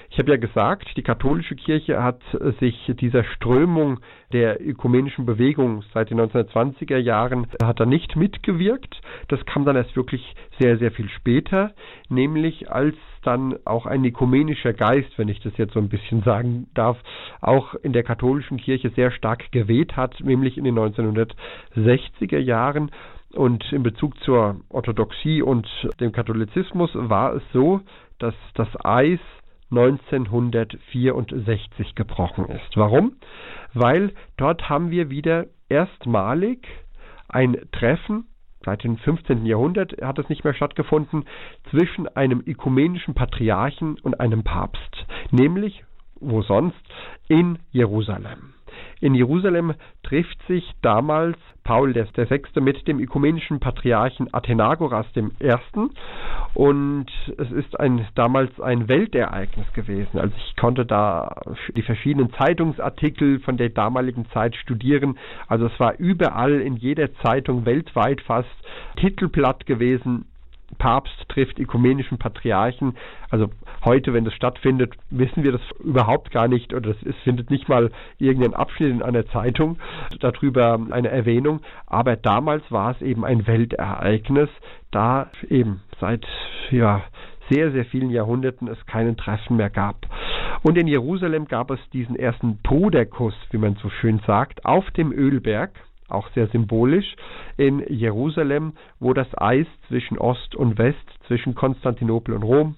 Ich habe ja gesagt, die katholische Kirche hat sich dieser Strömung der ökumenischen Bewegung seit den 1920er Jahren hat er nicht mitgewirkt. Das kam dann erst wirklich sehr, sehr viel später, nämlich als dann auch ein ökumenischer Geist, wenn ich das jetzt so ein bisschen sagen darf, auch in der katholischen Kirche sehr stark geweht hat, nämlich in den 1960er Jahren. Und in Bezug zur Orthodoxie und dem Katholizismus war es so, dass das Eis 1964 gebrochen ist. Warum? Weil dort haben wir wieder erstmalig ein Treffen, seit dem 15. Jahrhundert hat es nicht mehr stattgefunden, zwischen einem ökumenischen Patriarchen und einem Papst, nämlich wo sonst in Jerusalem. In Jerusalem trifft sich damals Paul VI. mit dem ökumenischen Patriarchen Athenagoras I. Und es ist ein, damals ein Weltereignis gewesen. Also ich konnte da die verschiedenen Zeitungsartikel von der damaligen Zeit studieren. Also es war überall in jeder Zeitung weltweit fast Titelblatt gewesen Papst trifft ökumenischen Patriarchen. Also heute, wenn das stattfindet, wissen wir das überhaupt gar nicht oder es findet nicht mal irgendein Abschnitt in einer Zeitung darüber eine Erwähnung. Aber damals war es eben ein Weltereignis, da eben seit ja, sehr, sehr vielen Jahrhunderten es keinen Treffen mehr gab. Und in Jerusalem gab es diesen ersten Bruderkuss, wie man so schön sagt, auf dem Ölberg auch sehr symbolisch, in Jerusalem, wo das Eis zwischen Ost und West, zwischen Konstantinopel und Rom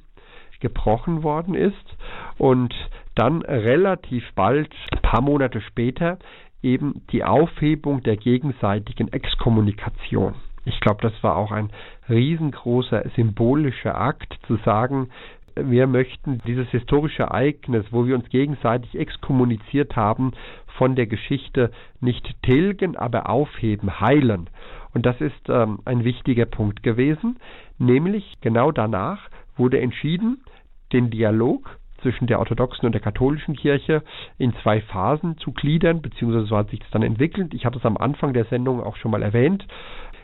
gebrochen worden ist und dann relativ bald, ein paar Monate später, eben die Aufhebung der gegenseitigen Exkommunikation. Ich glaube, das war auch ein riesengroßer symbolischer Akt, zu sagen, wir möchten dieses historische Ereignis, wo wir uns gegenseitig exkommuniziert haben, von der Geschichte nicht tilgen, aber aufheben, heilen. Und das ist ähm, ein wichtiger Punkt gewesen, nämlich genau danach wurde entschieden, den Dialog zwischen der orthodoxen und der katholischen Kirche in zwei Phasen zu gliedern, beziehungsweise so hat sich das dann entwickelt. Ich habe es am Anfang der Sendung auch schon mal erwähnt.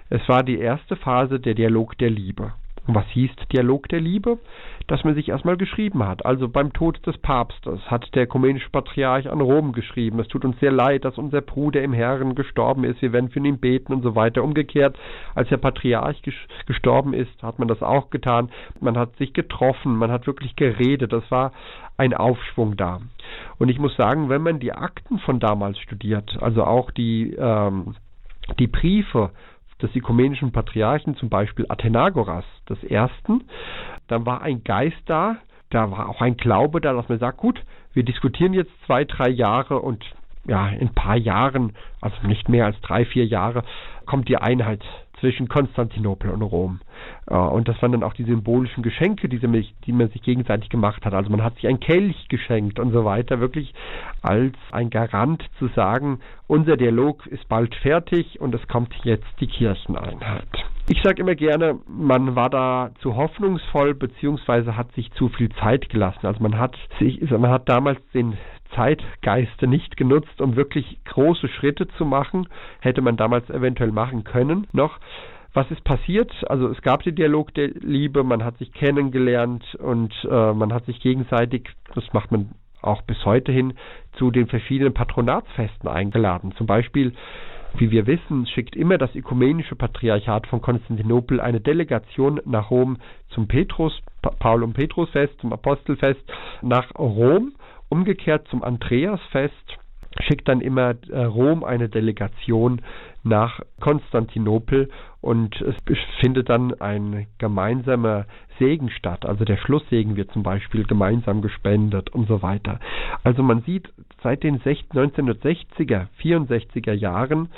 Es war die erste Phase der Dialog der Liebe. Und was hieß Dialog der Liebe? Dass man sich erstmal geschrieben hat. Also beim Tod des Papstes hat der ökumenische Patriarch an Rom geschrieben. Es tut uns sehr leid, dass unser Bruder im Herrn gestorben ist. Wir werden für ihn beten und so weiter. Umgekehrt, als der Patriarch gestorben ist, hat man das auch getan. Man hat sich getroffen, man hat wirklich geredet. Das war ein Aufschwung da. Und ich muss sagen, wenn man die Akten von damals studiert, also auch die, ähm, die Briefe des ökumenischen Patriarchen, zum Beispiel Athenagoras des Ersten, dann war ein Geist da, da war auch ein Glaube da, dass man sagt, gut, wir diskutieren jetzt zwei, drei Jahre und ja, in ein paar Jahren, also nicht mehr als drei, vier Jahre, kommt die Einheit zwischen Konstantinopel und Rom. Äh, und das waren dann auch die symbolischen Geschenke, die, man sich gegenseitig gemacht hat. Also man hat sich ein Kelch geschenkt und so weiter, wirklich als ein Garant zu sagen, unser Dialog ist bald fertig und es kommt jetzt die Kircheneinheit. Ich sage immer gerne, man war da zu hoffnungsvoll beziehungsweise hat sich zu viel Zeit gelassen. Also man hat sich, man hat damals den Zeitgeiste nicht genutzt, um wirklich große Schritte zu machen. Hätte man damals eventuell machen können noch. Was ist passiert? Also es gab den Dialog der Liebe, man hat sich kennengelernt und äh, man hat sich gegenseitig, das macht man auch bis heute hin, zu den verschiedenen Patronatsfesten eingeladen. Zum Beispiel wie wir wissen, schickt immer das ökumenische Patriarchat von Konstantinopel eine Delegation nach Rom zum Petrus, Paul und Petrusfest, zum Apostelfest nach Rom Umgekehrt zum Andreasfest schickt dann immer äh, Rom eine Delegation nach Konstantinopel und es findet dann ein gemeinsamer Segen statt. Also der Schlusssegen wird zum Beispiel gemeinsam gespendet und so weiter. Also man sieht, seit den 1960er, 64er Jahren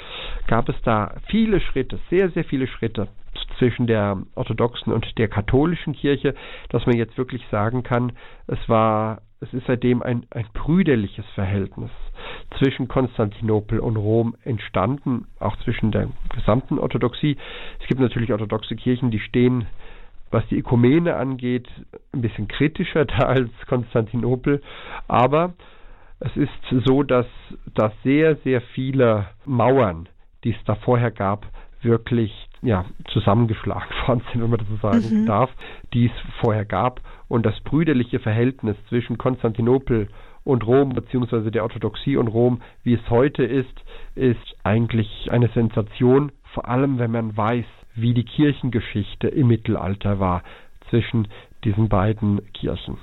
gab es da viele Schritte, sehr, sehr viele Schritte zwischen der orthodoxen und der katholischen Kirche, dass man jetzt wirklich sagen kann, es war es ist seitdem ein, ein brüderliches Verhältnis zwischen Konstantinopel und Rom entstanden, auch zwischen der gesamten Orthodoxie. Es gibt natürlich orthodoxe Kirchen, die stehen was die Ökumene angeht, ein bisschen kritischer da als Konstantinopel, aber es ist so, dass, dass sehr, sehr viele Mauern, die es da vorher gab, wirklich ja, zusammengeschlagen worden sind, wenn man das so sagen mhm. darf, die es vorher gab. Und das brüderliche Verhältnis zwischen Konstantinopel und Rom beziehungsweise der Orthodoxie und Rom, wie es heute ist, ist eigentlich eine Sensation, vor allem wenn man weiß, wie die Kirchengeschichte im Mittelalter war zwischen diesen beiden Kirchen.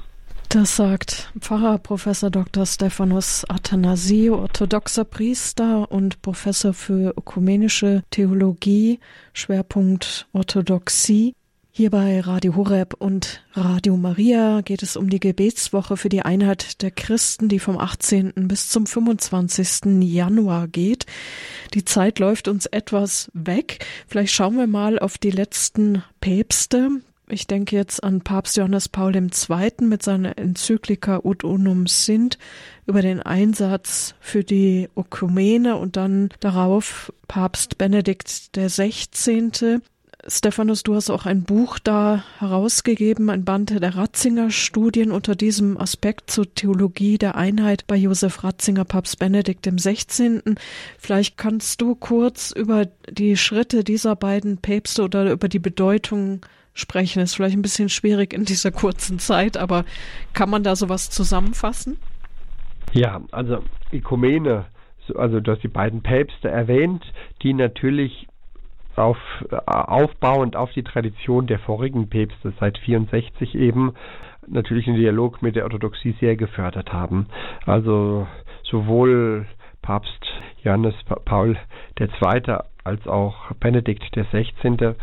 Das sagt Pfarrer Professor Dr. Stephanus Athanasi, orthodoxer Priester und Professor für ökumenische Theologie, Schwerpunkt Orthodoxie. Hier bei Radio Horeb und Radio Maria geht es um die Gebetswoche für die Einheit der Christen, die vom 18. bis zum 25. Januar geht. Die Zeit läuft uns etwas weg. Vielleicht schauen wir mal auf die letzten Päpste. Ich denke jetzt an Papst Johannes Paul II. mit seiner Enzyklika Ut Unum Sint über den Einsatz für die Ökumene und dann darauf Papst Benedikt XVI. Stephanus, du hast auch ein Buch da herausgegeben, ein Band der Ratzinger Studien unter diesem Aspekt zur Theologie der Einheit bei Josef Ratzinger, Papst Benedikt XVI. Vielleicht kannst du kurz über die Schritte dieser beiden Päpste oder über die Bedeutung sprechen. Ist vielleicht ein bisschen schwierig in dieser kurzen Zeit, aber kann man da sowas zusammenfassen? Ja, also Ökumene, also du hast die beiden Päpste erwähnt, die natürlich auf, äh, aufbauend auf die Tradition der vorigen Päpste seit 64 eben natürlich den Dialog mit der Orthodoxie sehr gefördert haben. Also sowohl Papst Johannes Paul II. als auch Benedikt XVI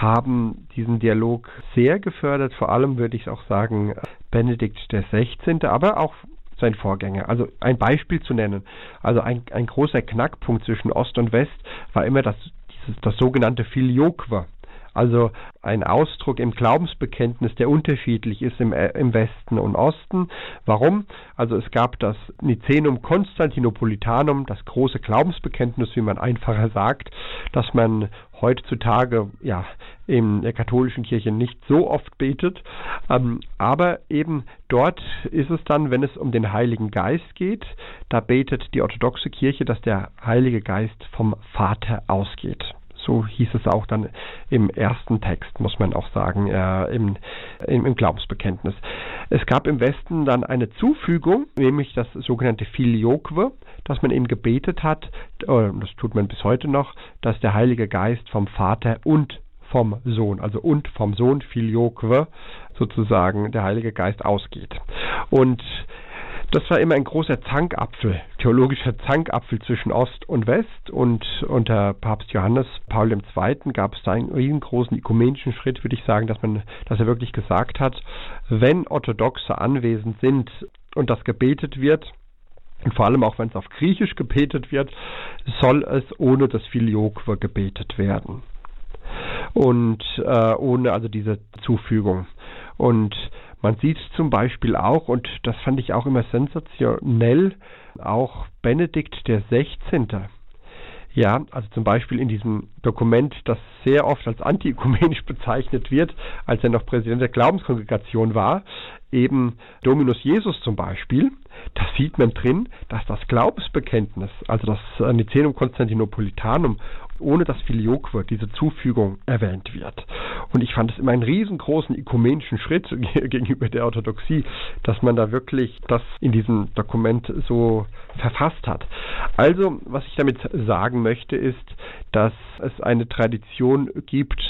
haben diesen Dialog sehr gefördert, vor allem würde ich auch sagen Benedikt XVI., aber auch sein Vorgänger. Also ein Beispiel zu nennen. Also ein, ein großer Knackpunkt zwischen Ost und West war immer das, dieses, das sogenannte Filioque. Also ein Ausdruck im Glaubensbekenntnis, der unterschiedlich ist im, äh, im Westen und Osten. Warum? Also es gab das Nicenum Konstantinopolitanum, das große Glaubensbekenntnis, wie man einfacher sagt, dass man heutzutage ja in der katholischen Kirche nicht so oft betet, ähm, aber eben dort ist es dann, wenn es um den Heiligen Geist geht, da betet die orthodoxe Kirche, dass der Heilige Geist vom Vater ausgeht. So hieß es auch dann im ersten Text, muss man auch sagen, äh, im, im, im, Glaubensbekenntnis. Es gab im Westen dann eine Zufügung, nämlich das sogenannte Filioque, dass man eben gebetet hat, äh, das tut man bis heute noch, dass der Heilige Geist vom Vater und vom Sohn, also und vom Sohn Filioque sozusagen der Heilige Geist ausgeht. Und das war immer ein großer Zankapfel, theologischer Zankapfel zwischen Ost und West. Und unter Papst Johannes Paul II. gab es da einen riesengroßen ökumenischen Schritt, würde ich sagen, dass man, dass er wirklich gesagt hat, wenn Orthodoxe anwesend sind und das gebetet wird, und vor allem auch wenn es auf Griechisch gebetet wird, soll es ohne das Filioque gebetet werden. Und äh, ohne also diese Zufügung. Und man sieht zum Beispiel auch, und das fand ich auch immer sensationell, auch Benedikt der 16. Ja, also zum Beispiel in diesem Dokument, das sehr oft als antiökumenisch bezeichnet wird, als er noch Präsident der Glaubenskongregation war, eben Dominus Jesus zum Beispiel, da sieht man drin, dass das Glaubensbekenntnis, also das Nicenum Konstantinopolitanum ohne das Filioque, diese Zufügung erwähnt wird. Und ich fand es immer einen riesengroßen ökumenischen Schritt gegenüber der Orthodoxie, dass man da wirklich das in diesem Dokument so verfasst hat. Also, was ich damit sagen möchte, ist, dass es eine Tradition gibt,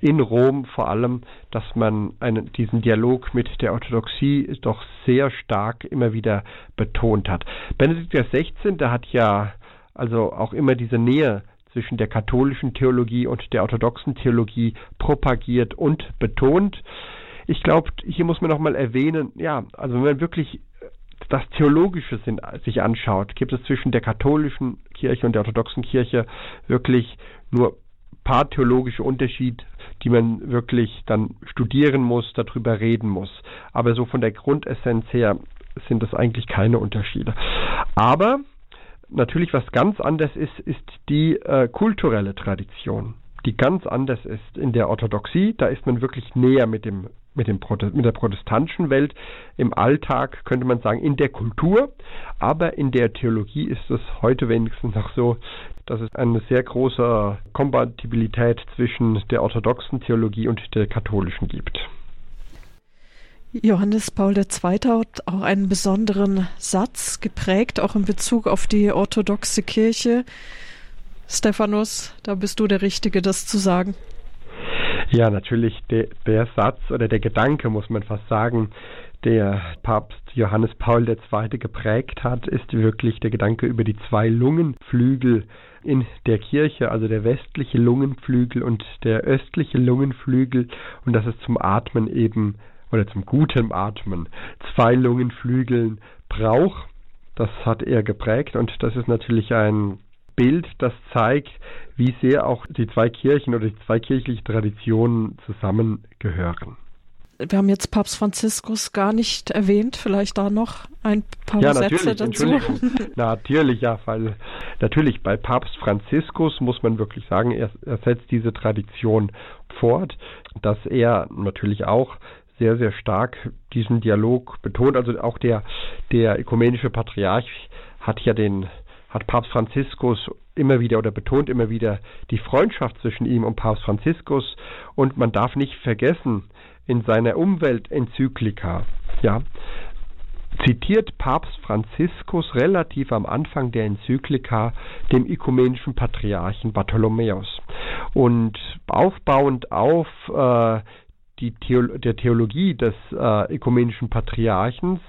in Rom vor allem, dass man einen, diesen Dialog mit der Orthodoxie doch sehr stark immer wieder betont hat. Benedikt XVI., hat ja also auch immer diese Nähe zwischen der katholischen Theologie und der orthodoxen Theologie propagiert und betont. Ich glaube, hier muss man nochmal erwähnen, ja, also wenn man wirklich das Theologische sind, sich anschaut, gibt es zwischen der katholischen Kirche und der orthodoxen Kirche wirklich nur paar theologische Unterschiede, die man wirklich dann studieren muss, darüber reden muss. Aber so von der Grundessenz her sind das eigentlich keine Unterschiede. Aber natürlich was ganz anderes ist, ist die äh, kulturelle Tradition. die ganz anders ist. In der Orthodoxie, da ist man wirklich näher mit dem mit, dem mit der protestantischen Welt im Alltag, könnte man sagen, in der Kultur. Aber in der Theologie ist es heute wenigstens noch so, dass es eine sehr große Kompatibilität zwischen der orthodoxen Theologie und der katholischen gibt. Johannes Paul II. hat auch einen besonderen Satz geprägt, auch in Bezug auf die orthodoxe Kirche. Stephanus, da bist du der Richtige, das zu sagen. Ja, natürlich der, der Satz oder der Gedanke, muss man fast sagen, der Papst Johannes Paul II. geprägt hat, ist wirklich der Gedanke über die zwei Lungenflügel in der Kirche, also der westliche Lungenflügel und der östliche Lungenflügel und dass es zum Atmen eben oder zum guten Atmen zwei Lungenflügeln braucht. Das hat er geprägt und das ist natürlich ein Bild, das zeigt, wie sehr auch die zwei Kirchen oder die zwei kirchlichen Traditionen zusammengehören. Wir haben jetzt Papst Franziskus gar nicht erwähnt, vielleicht da noch ein paar ja, Sätze dazu. natürlich, ja, weil natürlich bei Papst Franziskus muss man wirklich sagen, er, er setzt diese Tradition fort, dass er natürlich auch sehr, sehr stark diesen Dialog betont. Also auch der, der ökumenische Patriarch hat ja den, hat Papst Franziskus immer wieder oder betont immer wieder die Freundschaft zwischen ihm und Papst Franziskus. Und man darf nicht vergessen, in seiner Umweltenzyklika, ja, zitiert Papst Franziskus relativ am Anfang der Enzyklika dem ökumenischen Patriarchen Bartholomäus. Und aufbauend auf äh, die Theolo der Theologie des äh, ökumenischen Patriarchens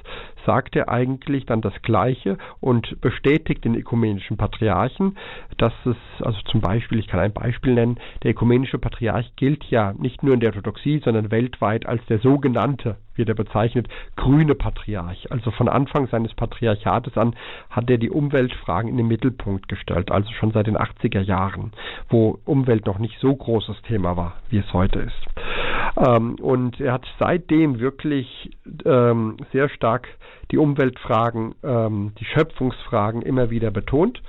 sagt er eigentlich dann das Gleiche und bestätigt den ökumenischen Patriarchen, dass es, also zum Beispiel, ich kann ein Beispiel nennen, der ökumenische Patriarch gilt ja nicht nur in der Orthodoxie, sondern weltweit als der sogenannte, wird er bezeichnet, grüne Patriarch. Also von Anfang seines Patriarchates an hat er die Umweltfragen in den Mittelpunkt gestellt, also schon seit den 80er Jahren, wo Umwelt noch nicht so großes Thema war, wie es heute ist. Ähm, und er hat seitdem wirklich ähm, sehr stark die Umweltfragen, ähm, die Schöpfungsfragen immer wieder betont.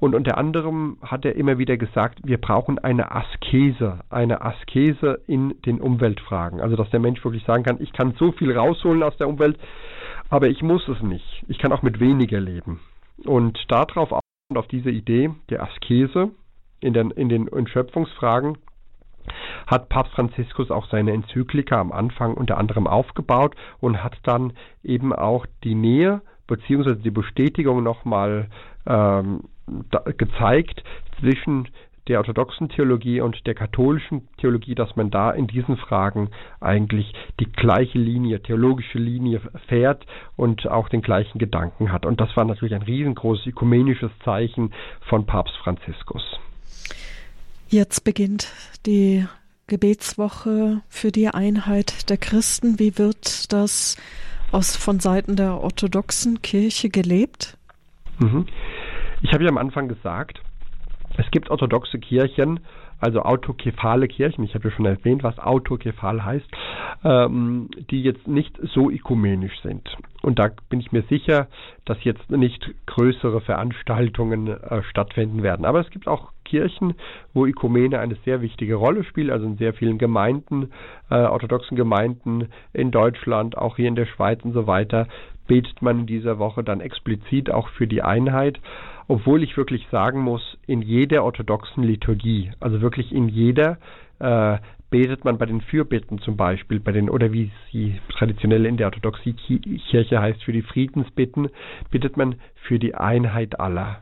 Und unter anderem hat er immer wieder gesagt, wir brauchen eine Askese, eine Askese in den Umweltfragen. Also dass der Mensch wirklich sagen kann, ich kann so viel rausholen aus der Umwelt, aber ich muss es nicht. Ich kann auch mit weniger leben. Und darauf auf diese Idee der Askese in den, in den in Schöpfungsfragen hat Papst Franziskus auch seine Enzyklika am Anfang unter anderem aufgebaut und hat dann eben auch die Nähe bzw. die Bestätigung nochmal ähm, gezeigt zwischen der orthodoxen Theologie und der katholischen Theologie, dass man da in diesen Fragen eigentlich die gleiche Linie, theologische Linie fährt und auch den gleichen Gedanken hat. Und das war natürlich ein riesengroßes ökumenisches Zeichen von Papst Franziskus. Jetzt beginnt die Gebetswoche für die Einheit der Christen. Wie wird das aus, von Seiten der orthodoxen Kirche gelebt? Mhm. Ich habe ja am Anfang gesagt, es gibt orthodoxe Kirchen, also autokephale Kirchen, ich habe ja schon erwähnt, was autokephal heißt, ähm, die jetzt nicht so ökumenisch sind. Und da bin ich mir sicher, dass jetzt nicht größere Veranstaltungen äh, stattfinden werden. Aber es gibt auch Kirchen, wo Ökumene eine sehr wichtige Rolle spielt, also in sehr vielen Gemeinden, äh, orthodoxen Gemeinden in Deutschland, auch hier in der Schweiz und so weiter, betet man in dieser Woche dann explizit auch für die Einheit obwohl ich wirklich sagen muss, in jeder orthodoxen Liturgie, also wirklich in jeder, äh, betet man bei den Fürbitten zum Beispiel, bei den, oder wie sie traditionell in der orthodoxie Kirche heißt, für die Friedensbitten, bittet man für die Einheit aller.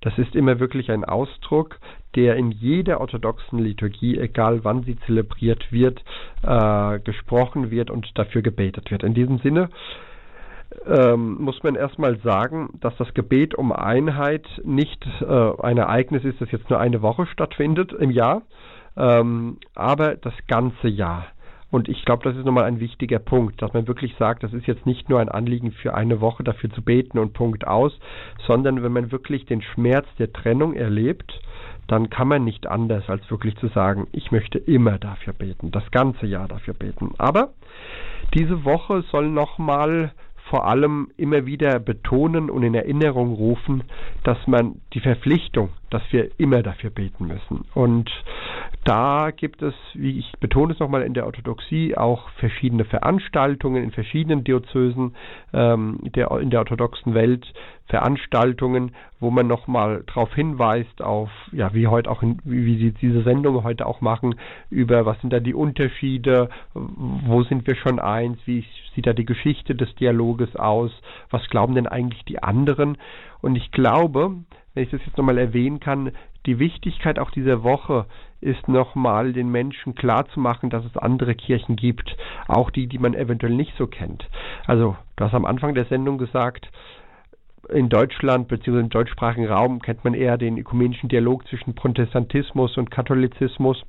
Das ist immer wirklich ein Ausdruck, der in jeder orthodoxen Liturgie, egal wann sie zelebriert wird, äh, gesprochen wird und dafür gebetet wird. In diesem Sinne ähm, muss man erstmal sagen, dass das Gebet um Einheit nicht äh, ein Ereignis ist, das jetzt nur eine Woche stattfindet im Jahr, ähm, aber das ganze Jahr. Und ich glaube, das ist nochmal ein wichtiger Punkt, dass man wirklich sagt, das ist jetzt nicht nur ein Anliegen für eine Woche dafür zu beten und Punkt aus, sondern wenn man wirklich den Schmerz der Trennung erlebt, dann kann man nicht anders als wirklich zu sagen, ich möchte immer dafür beten, das ganze Jahr dafür beten. Aber diese Woche soll nochmal vor allem immer wieder betonen und in Erinnerung rufen, dass man die Verpflichtung, dass wir immer dafür beten müssen. Und da gibt es, wie ich betone es nochmal in der Orthodoxie, auch verschiedene Veranstaltungen in verschiedenen Diözesen ähm, der, in der orthodoxen Welt, Veranstaltungen, wo man nochmal darauf hinweist, auf, ja, wie heute auch, in, wie Sie diese Sendung heute auch machen, über was sind da die Unterschiede, wo sind wir schon eins, wie sieht da die Geschichte des Dialoges aus, was glauben denn eigentlich die anderen? Und ich glaube, wenn ich das jetzt nochmal erwähnen kann, die Wichtigkeit auch dieser Woche ist nochmal den Menschen klarzumachen, dass es andere Kirchen gibt, auch die, die man eventuell nicht so kennt. Also, du hast am Anfang der Sendung gesagt, in Deutschland bzw. im deutschsprachigen Raum kennt man eher den ökumenischen Dialog zwischen Protestantismus und Katholizismus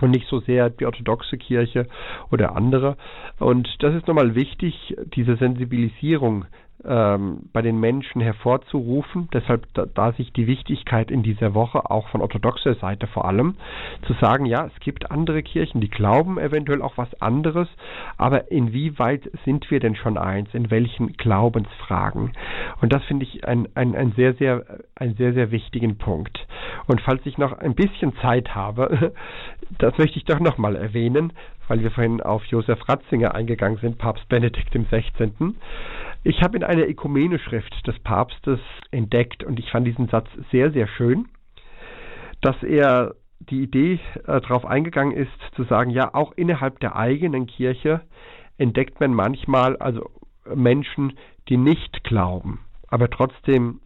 und nicht so sehr die orthodoxe Kirche oder andere. Und das ist nochmal wichtig, diese Sensibilisierung ähm, bei den Menschen hervorzurufen. Deshalb da, da sich die Wichtigkeit in dieser Woche auch von orthodoxer Seite vor allem zu sagen, ja, es gibt andere Kirchen, die glauben eventuell auch was anderes, aber inwieweit sind wir denn schon eins? In welchen Glaubensfragen? Und das finde ich ein, ein, ein sehr, sehr, einen sehr, sehr wichtigen Punkt. Und falls ich noch ein bisschen Zeit habe, das möchte ich doch nochmal erwähnen, weil wir vorhin auf Josef Ratzinger eingegangen sind, Papst Benedikt im 16. Ich habe in einer Ökumene-Schrift des Papstes entdeckt und ich fand diesen Satz sehr, sehr schön, dass er die Idee äh, darauf eingegangen ist, zu sagen, ja, auch innerhalb der eigenen Kirche entdeckt man manchmal also Menschen, die nicht glauben, aber trotzdem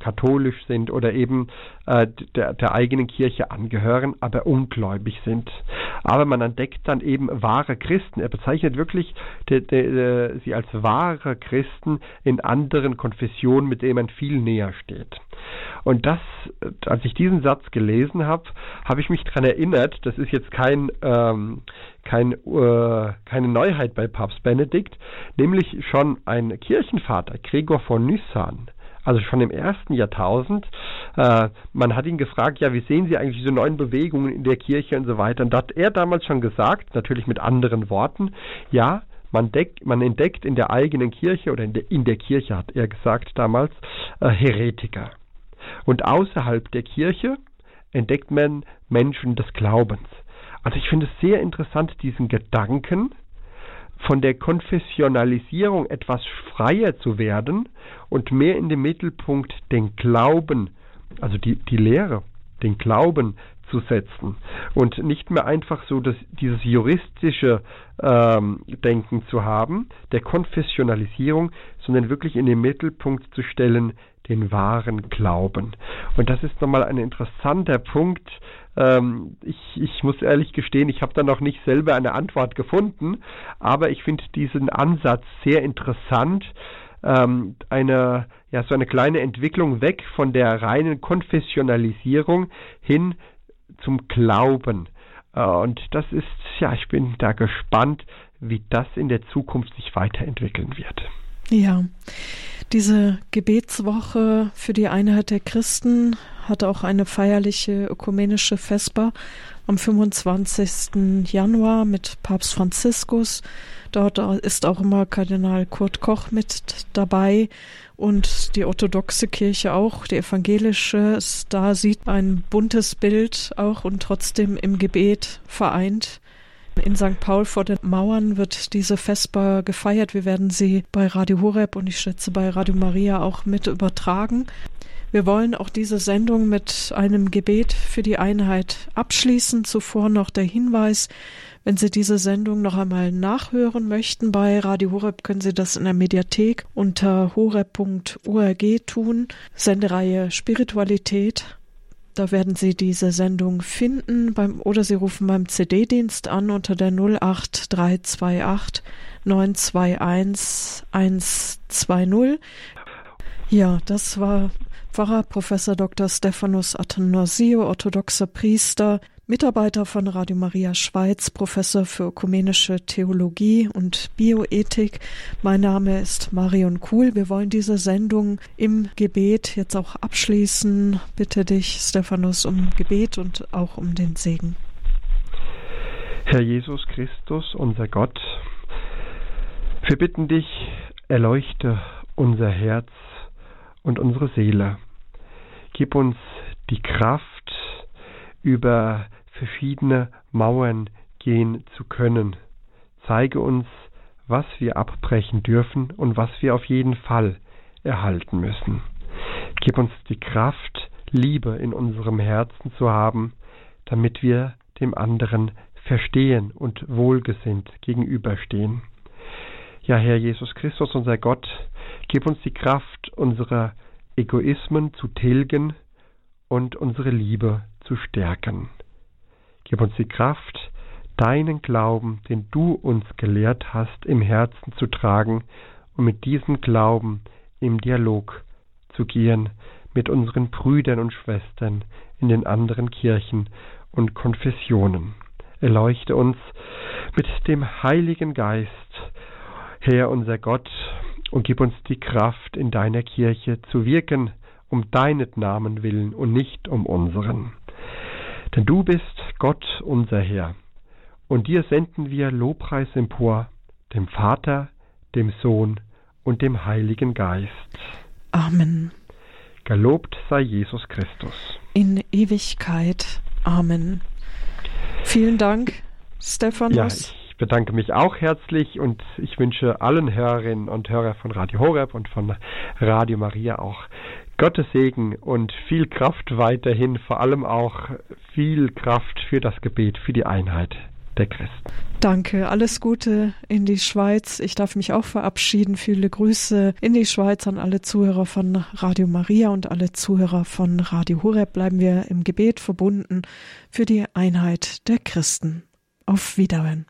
katholisch sind oder eben äh, der, der eigenen Kirche angehören, aber ungläubig sind. Aber man entdeckt dann eben wahre Christen. Er bezeichnet wirklich de, de, de, sie als wahre Christen in anderen Konfessionen, mit denen man viel näher steht. Und das, als ich diesen Satz gelesen habe, habe ich mich daran erinnert, das ist jetzt kein, ähm, kein, äh, keine Neuheit bei Papst Benedikt, nämlich schon ein Kirchenvater, Gregor von Nyssan, also schon im ersten Jahrtausend. Äh, man hat ihn gefragt, ja, wie sehen Sie eigentlich diese neuen Bewegungen in der Kirche und so weiter. Und da hat er damals schon gesagt, natürlich mit anderen Worten, ja, man, deck, man entdeckt in der eigenen Kirche oder in der, in der Kirche, hat er gesagt damals, äh, Heretiker. Und außerhalb der Kirche entdeckt man Menschen des Glaubens. Also ich finde es sehr interessant, diesen Gedanken, von der Konfessionalisierung etwas freier zu werden und mehr in den Mittelpunkt den Glauben, also die, die Lehre, den Glauben zu setzen und nicht mehr einfach so das, dieses juristische ähm, Denken zu haben, der Konfessionalisierung, sondern wirklich in den Mittelpunkt zu stellen, den wahren Glauben. Und das ist nochmal ein interessanter Punkt. Ähm, ich, ich muss ehrlich gestehen, ich habe da noch nicht selber eine Antwort gefunden, aber ich finde diesen Ansatz sehr interessant. Ähm, eine, ja, so eine kleine Entwicklung weg von der reinen Konfessionalisierung hin zum Glauben. Äh, und das ist, ja, ich bin da gespannt, wie das in der Zukunft sich weiterentwickeln wird. Ja, diese Gebetswoche für die Einheit der Christen hat auch eine feierliche ökumenische Vesper am 25. Januar mit Papst Franziskus. Dort ist auch immer Kardinal Kurt Koch mit dabei und die orthodoxe Kirche auch, die evangelische. Da sieht ein buntes Bild auch und trotzdem im Gebet vereint. In St. Paul vor den Mauern wird diese Vesper gefeiert. Wir werden sie bei Radio Horeb und ich schätze bei Radio Maria auch mit übertragen. Wir wollen auch diese Sendung mit einem Gebet für die Einheit abschließen. Zuvor noch der Hinweis, wenn Sie diese Sendung noch einmal nachhören möchten bei Radio Horeb, können Sie das in der Mediathek unter horeb.org tun. Sendereihe Spiritualität da werden Sie diese Sendung finden beim, oder Sie rufen beim CD-Dienst an unter der 08328 921 120. Ja, das war Pfarrer Professor Dr. Stephanus Athanasio, orthodoxer Priester, Mitarbeiter von Radio Maria Schweiz, Professor für ökumenische Theologie und Bioethik. Mein Name ist Marion Kuhl. Wir wollen diese Sendung im Gebet jetzt auch abschließen. Bitte dich, Stephanus, um Gebet und auch um den Segen. Herr Jesus Christus, unser Gott, wir bitten dich, erleuchte unser Herz und unsere Seele. Gib uns die Kraft, über verschiedene Mauern gehen zu können. Zeige uns, was wir abbrechen dürfen und was wir auf jeden Fall erhalten müssen. Gib uns die Kraft, Liebe in unserem Herzen zu haben, damit wir dem anderen verstehen und wohlgesinnt gegenüberstehen. Ja, Herr Jesus Christus, unser Gott, gib uns die Kraft, unsere Egoismen zu tilgen und unsere Liebe zu stärken. Gib uns die Kraft, deinen Glauben, den du uns gelehrt hast, im Herzen zu tragen und mit diesem Glauben im Dialog zu gehen mit unseren Brüdern und Schwestern in den anderen Kirchen und Konfessionen. Erleuchte uns mit dem Heiligen Geist, Herr unser Gott, und gib uns die Kraft, in deiner Kirche zu wirken, um deinen Namen willen und nicht um unseren. Denn du bist Gott unser Herr, und dir senden wir Lobpreis empor, dem Vater, dem Sohn und dem Heiligen Geist. Amen. Gelobt sei Jesus Christus. In Ewigkeit. Amen. Vielen Dank, Stephanus. Ja, bedanke mich auch herzlich und ich wünsche allen Hörerinnen und Hörern von Radio Horeb und von Radio Maria auch Gottes Segen und viel Kraft weiterhin, vor allem auch viel Kraft für das Gebet, für die Einheit der Christen. Danke, alles Gute in die Schweiz. Ich darf mich auch verabschieden. Viele Grüße in die Schweiz an alle Zuhörer von Radio Maria und alle Zuhörer von Radio Horeb. Bleiben wir im Gebet verbunden für die Einheit der Christen. Auf Wiederhören.